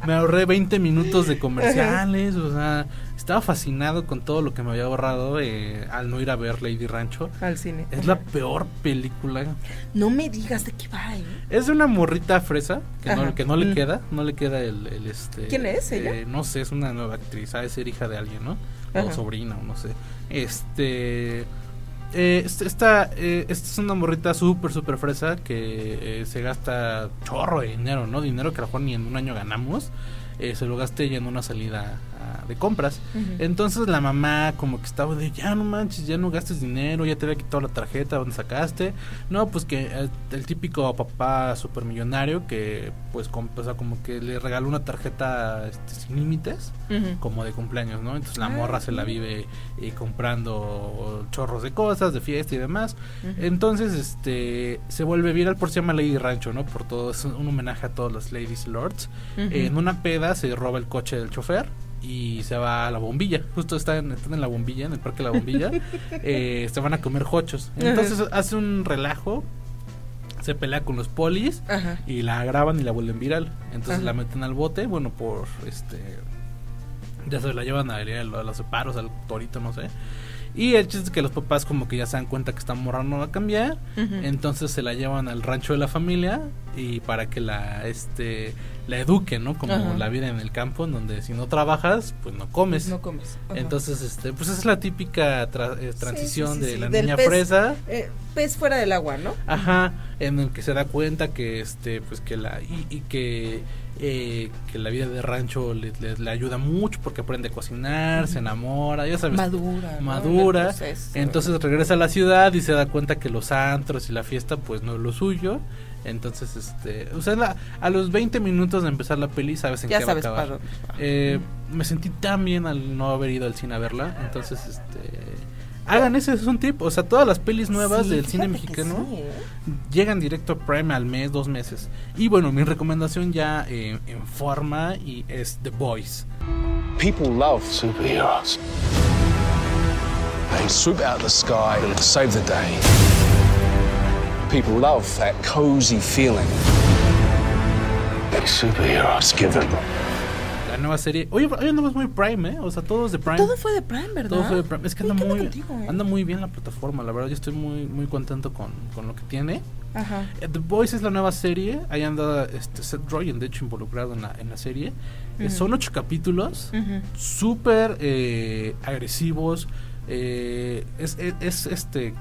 me ahorré 20 minutos de comerciales, o sea, estaba fascinado con todo lo que me había ahorrado eh, al no ir a ver Lady Rancho. Al cine. Es la peor película. No me digas de qué va, ¿eh? Es de una morrita fresa que, no, que no le Mm. queda, no le queda el, el, este. ¿Quién es ella? eh, no sé, es una nueva actriz, ha de ser hija de alguien, ¿no? Ajá. O sobrina, o no sé. Este. eh, esta, eh, esta es una morrita súper, súper fresa que eh, se gasta chorro de dinero, ¿no? Dinero que a lo mejor ni en un año ganamos. eh, se lo gaste ya en una salida de compras. Entonces la mamá como que estaba de, ya no manches, ya no gastes dinero, ya te había quitado la tarjeta donde sacaste. No, pues que eh, el típico papá supermillonario que pues o sea, como que le regaló una tarjeta este, sin límites, como de cumpleaños, ¿no? Entonces la Ah, morra se la vive eh, comprando chorros de cosas, de fiesta y demás. Entonces este se vuelve viral por se llama Lady Rancho, ¿no? Por todo, es un homenaje a todos los ladies lords. Eh, en una peda se roba el coche del chofer y se va a la bombilla. Justo están, están en la bombilla, en el parque de la bombilla. eh, se van a comer hochos. Entonces Ajá. hace un relajo. Se pelea con los polis Ajá. y la graban y la vuelven viral. Entonces Ajá. la meten al bote, bueno, por este. Ya se la llevan a, a los separos, al torito, no sé. Y el chiste es que los papás como que ya se dan cuenta que esta morra no va a cambiar. Entonces se la llevan al rancho de la familia y para que la este la eduquen, ¿no? Como Ajá. la vida en el campo, en donde si no trabajas, pues no comes. No comes. Ajá. Entonces, este, pues es la típica tra- eh, transición Sí, sí, sí, de la niña pez, fresa. eh, pez fuera del agua, ¿no? Ajá, en el que se da cuenta que este, pues que la y, y que eh, que la vida de rancho le, le- le ayuda mucho porque aprende a cocinar, se enamora, ya sabes, Madura, madura. Proceso. Entonces regresa a la ciudad y se da cuenta que los antros y la fiesta pues no es lo suyo. Entonces, este, o sea, la- a los 20 minutos de empezar la peli sabes en Ya qué sabes va a acabar. para. Eh, me sentí tan bien al no haber ido al cine a verla. Entonces, este, hagan ese, es un tip. O sea, todas las pelis nuevas Sí, del cine mexicano sí, ¿eh? llegan directo a Prime al mes, dos meses. Y bueno, mi recomendación ya eh, en forma y es The Boys. People love superheroes. They swoop out of the sky and save the day. People love that cozy feeling that superheroes give them. La nueva serie. Oye, hoy andamos muy Prime, ¿eh? O sea, todos de Prime. Todo fue de Prime, ¿verdad? Todo fue de Prime. Es que anda Oye, ¿qué onda muy, contigo, eh? anda muy bien la plataforma. La verdad, yo estoy muy, muy contento con, con lo que tiene. Ajá. Eh, The Boys es la nueva serie. Ahí anda este, Seth Rogen, de hecho, involucrado en la, en la serie. Eh, son ocho capítulos. Ujú. Súper eh, agresivos. Eh, es, es, es, este.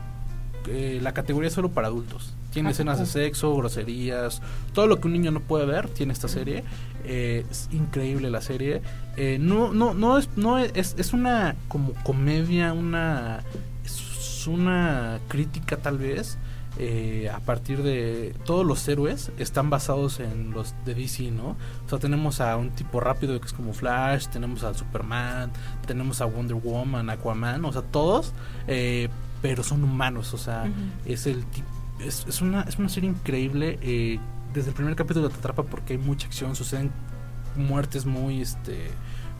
Eh, la categoría es solo para adultos. Tiene ¿A escenas de sexo, groserías, todo lo que un niño no puede ver tiene esta serie. Eh, es increíble la serie. Eh, no, no, no es, no es, es una como comedia, una es una crítica tal vez eh, a partir de todos los héroes están basados en los de DC, ¿no? O sea, tenemos a un tipo rápido que es como Flash, tenemos a Superman, tenemos a Wonder Woman, Aquaman, o sea, todos, eh, pero son humanos, o sea, es el tipo, es, es una, es una serie increíble. eh, desde el primer capítulo te atrapa porque hay mucha acción, suceden muertes muy este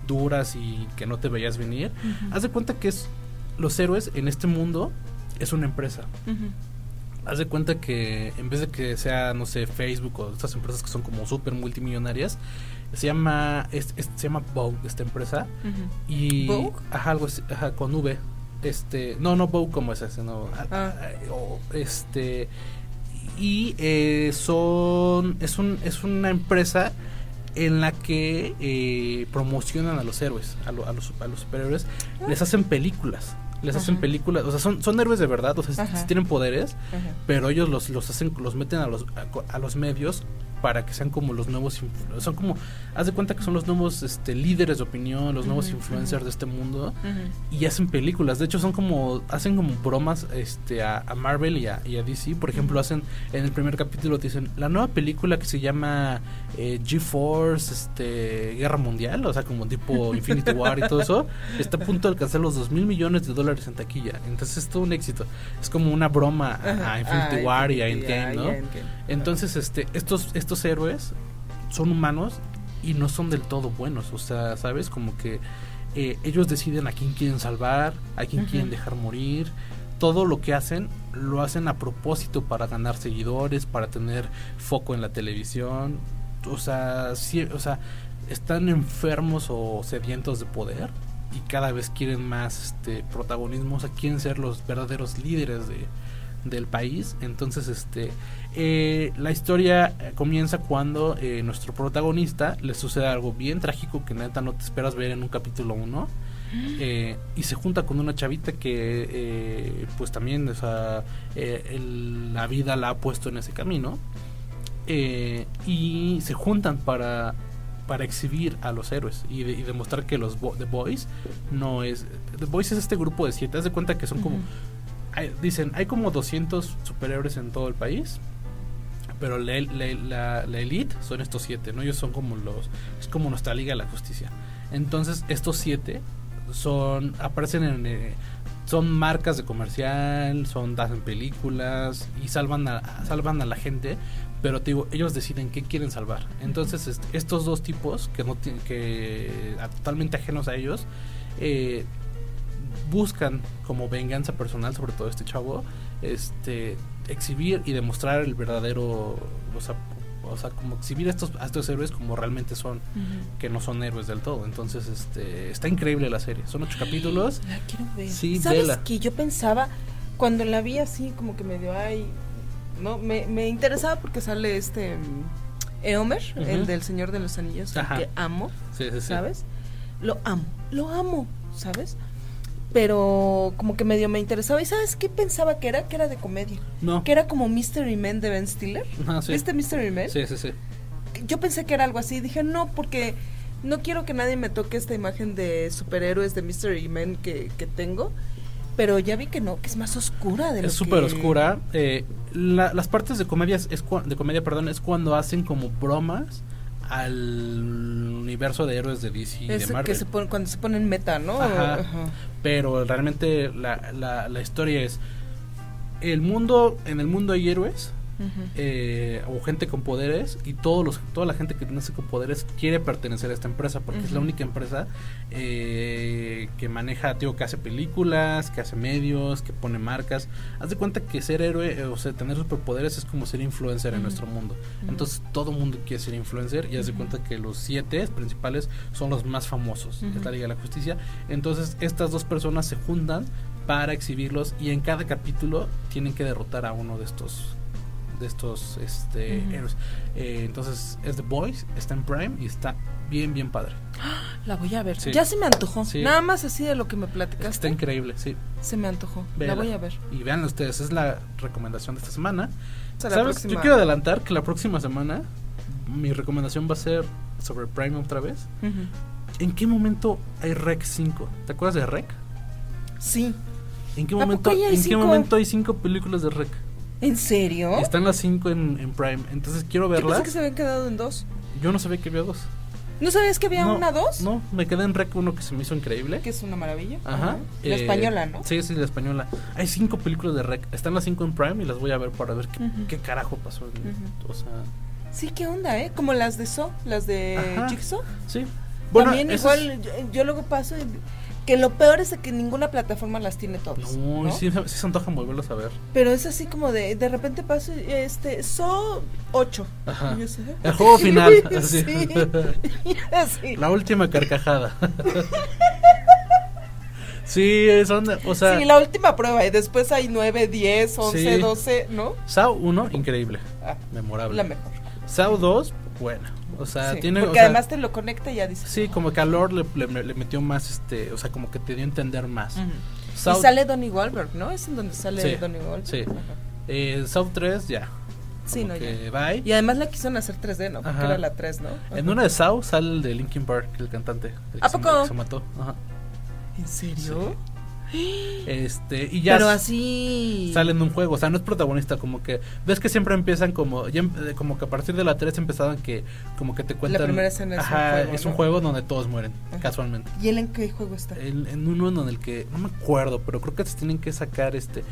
duras y que no te veías venir. Haz de cuenta que es los héroes en este mundo es una empresa. Haz de cuenta que en vez de que sea, no sé, Facebook o estas empresas que son como súper multimillonarias, se llama, es- es- se llama Vogue, esta empresa. Y, ¿Vogue? Ajá, algo así, ajá, con V. Este, no, no Vogue como es ese, no. ah, Ah. ah, este, y eh, son, es, un, es una empresa en la que eh, promocionan a los héroes, a, lo- a los, a los superhéroes, les hacen películas. Les hacen películas, o sea, son, son héroes de verdad, o sea, sí- tienen poderes, Ajá. pero ellos los, los hacen, los meten a los, a, a los medios para que sean como los nuevos son como haz de cuenta que son los nuevos este líderes de opinión los nuevos influencers de este mundo y hacen películas. De hecho son como hacen como bromas este a, a Marvel y a, y a DC por ejemplo hacen en el primer capítulo te dicen la nueva película que se llama eh, G-Force este Guerra Mundial o sea como tipo Infinity War y todo eso está a punto de alcanzar los 2 mil millones de dólares en taquilla. Entonces es todo un éxito. Es como una broma a, Infinity War y a Endgame ¿no? y a Endgame. entonces este estos estos héroes son humanos y no son del todo buenos. O sea, ¿sabes? Como que eh, ellos deciden a quién quieren salvar, a quién quieren dejar morir. Todo lo que hacen lo hacen a propósito para ganar seguidores, para tener foco en la televisión. O sea, sí, o sea, están enfermos o sedientos de poder y cada vez quieren más este protagonismo, o sea, quieren ser los verdaderos líderes de, del país. Entonces, este, eh, la historia comienza cuando eh, nuestro protagonista le sucede algo bien trágico que neta no te esperas ver en un capítulo 1. eh, y se junta con una chavita que eh, pues también o sea, el- la vida la ha puesto en ese camino y se juntan para para exhibir a los héroes y, de- y demostrar que los bo- The Boys no es The Boys es este grupo de siete haz de cuenta que son como dicen hay como 200 superhéroes en todo el país pero la, la, la- elite son estos siete no ellos son como los es como nuestra liga de la justicia. Entonces estos siete son aparecen en eh, son marcas de comercial son hacen películas y salvan a salvan a la gente pero te digo ellos deciden qué quieren salvar. Entonces est- estos dos tipos que no que totalmente ajenos a ellos eh, buscan como venganza personal sobre todo este chavo este exhibir y demostrar el verdadero o sea, o sea como exhibir a estos a estos héroes como realmente son que no son héroes del todo entonces este está increíble la serie son ocho capítulos La quiero ver. sí ¿Sabes vela que yo pensaba cuando la vi así como que medio ay no me, me interesaba porque sale este mm, Eomer, el del Señor de los Anillos, el que amo, Sí, sí, sí. ¿sabes? Lo amo, lo amo, ¿sabes? Pero como que medio me interesaba y ¿sabes qué pensaba que era? Que era de comedia. No. Que era como Mystery Man de Ben Stiller. Ah, sí. ¿Viste Mystery Man? sí sí sí yo pensé que era algo así. Dije, no, porque no quiero que nadie me toque esta imagen de superhéroes de Mystery Man que, que tengo. Pero ya vi que no, que es más oscura de lo es súper que- oscura eh, la- las partes de comedia es, de comedia perdón es cuando hacen como bromas al universo de héroes de DC y de Marvel que se pone, cuando se ponen meta, ¿no? Ajá. Ajá. Pero realmente la, la, la historia es el mundo, en el mundo hay héroes Eh, o gente con poderes y todos los, toda la gente que nace con poderes quiere pertenecer a esta empresa porque es la única empresa eh, que maneja, tío, que hace películas, que hace medios, que pone marcas. Haz de cuenta que ser héroe, eh, o sea, tener superpoderes es como ser influencer en nuestro mundo. Entonces todo mundo quiere ser influencer y haz de cuenta que los siete principales son los más famosos. Es la Liga de la Justicia. Entonces estas dos personas se juntan para exhibirlos y en cada capítulo tienen que derrotar a uno de estos de estos este, héroes. Eh, entonces es The Boys, está en Prime y está bien bien padre. La voy a ver. Sí. Ya se me antojó. Sí. Nada más así de lo que me Está platicaste. increíble, sí. Se me antojó. Véala. La voy a ver. Y vean ustedes, es la recomendación de esta semana. ¿Sabes? Yo quiero adelantar que la próxima semana mi recomendación va a ser sobre Prime otra vez. ¿En qué momento hay Rec 5? ¿Te acuerdas de Rec? Sí. ¿En qué ¿A momento, hay ¿en qué cinco? momento hay cinco películas de Rec? ¿En serio? Están las cinco en, en Prime. Entonces quiero Yo verlas. que se habían quedado en dos. Yo no sabía que había dos. ¿No sabías que había No, una dos? No, me quedé en Rec uno que se me hizo increíble. Que es una maravilla. Ajá. La Eh, española, ¿no? Sí, sí, la española. Hay cinco películas de Rec. Están las cinco en Prime y las voy a ver para ver qué, qué carajo pasó. en-. O sea, Sí, ¿qué onda, eh? Como las de So, las de. Jigsaw. sí. Bueno, También igual, yo, yo luego paso y- que lo peor es que ninguna plataforma las tiene todas. No, ¿no? Sí, sí se antojan volverlos a ver. Pero es así como de, de repente paso, este, So 8. Ajá. Yo sé, El juego final. así. Sí. Así. La última carcajada. sí, son, o sea, sí, la última prueba. Y después hay 9, 10, 11, Sí. 12, ¿no? Saw 1, increíble. Ah, memorable. La mejor. Saw 2, buena. O sea, Sí, tiene. porque o sea, además te lo conecta y ya dices. Sí, como que a Lord le, le- le metió más, este, o sea, como que te dio a entender más. Y sale Donnie Wahlberg, ¿no? Es en donde sale Sí, Donnie Wahlberg. sí. Eh, Saw 3, ya. Sí, no, ya. bye. Y además la quisieron hacer 3D, ¿no? Porque Ajá. era la 3, ¿no? En una de Saw sale el de Linkin Park, el cantante. el que ¿A se- poco? el que se mató. Ajá. ¿En serio? Este, y ya Pero así. sale en un juego, o sea, no es protagonista, como que ves que siempre empiezan como ya em- eh, como que a partir de la 3 empezaban que como que te cuentan primera escena es un juego, es ¿no? un juego donde todos mueren, Ajá. casualmente. ¿Y él en qué juego está? En, en uno en el que no me acuerdo, pero creo que se tienen que sacar este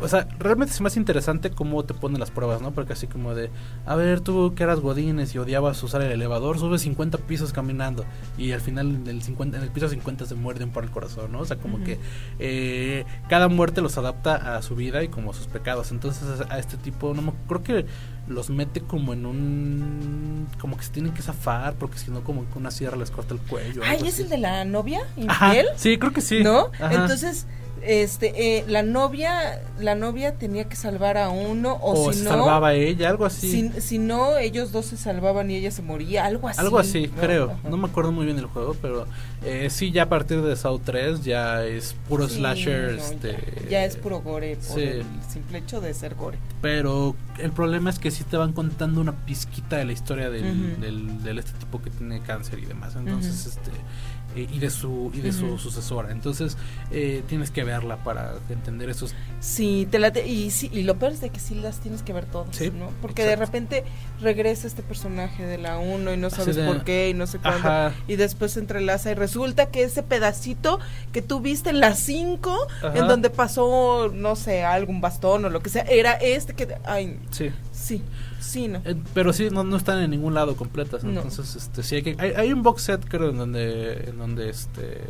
o sea, realmente es más interesante cómo te ponen las pruebas, ¿no? Porque así como de, a ver, tú que eras godines y odiabas usar el elevador, subes 50 pisos caminando y al final en el, 50, en el piso 50 se muerden por el corazón, ¿no? O sea, como que eh, cada muerte los adapta a su vida y como a sus pecados. Entonces a este tipo, no creo que los mete como en un... como que se tienen que zafar porque si no como con una sierra les corta el cuello. Ay, ¿es así. el de la novia Ajá, infiel? sí, creo que sí. ¿No? Ajá. Entonces, este, eh, la novia, la novia tenía que salvar a uno o, o si se no, salvaba ella, algo así. Si, si no, ellos dos se salvaban y ella se moría, algo así. Algo así, ¿no? creo. Ajá. No me acuerdo muy bien del juego, pero eh, sí, ya a partir de Saw 3 ya es puro Sí, slasher. no, este, ya, ya es puro gore por sí. el simple hecho de ser gore. Pero el problema es que sí te van contando una pizquita de la historia del, del, del este tipo que tiene cáncer y demás. Entonces, este eh, y de su y de su sucesora. Entonces, eh, tienes que verla para entender esos Sí, te la te- y sí, y lo peor es de que sí las tienes que ver todas, Sí, ¿no? Porque de repente regresa este personaje de la 1 y no sabes de- por qué y no sé cuándo Ajá. y después se entrelaza y resulta que ese pedacito que tú viste en las 5 Ajá. en donde pasó no sé, algún bastón o lo que sea, era este que ay, Sí. Sí, sí, no. Eh, pero sí, no, no están en ningún lado completas. No. Entonces, este, sí hay que. Hay, hay un box set, creo, en donde, en donde este,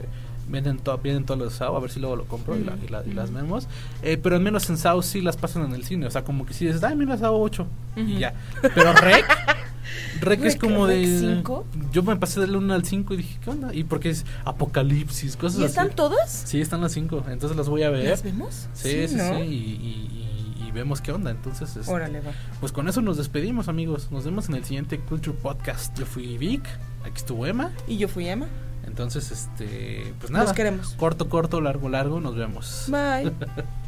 venden, to- vienen todos los SAO. A ver si luego lo compro y, la- y la- y las vemos. Eh, pero al menos en SAO sí las pasan en el cine. O sea, como que si dices, ay, mira SAO 8. Y ya. Pero Rec. Rec es como Rec de. 5. Yo me pasé del 1 al 5 y dije, ¿qué onda? Y porque es apocalipsis, cosas ¿Y así. están todas? Sí, están las 5. Entonces las voy a ver. ¿Las vemos? Sí, Sí, sí, y vemos qué onda. Entonces, este, Órale, va. pues con eso nos despedimos, amigos. Nos vemos en el siguiente Culture Podcast. Yo fui Vic, aquí estuvo Emma. Y yo fui Emma. Entonces, este, pues nada. queremos. Corto, corto, largo, largo. Nos vemos. Bye.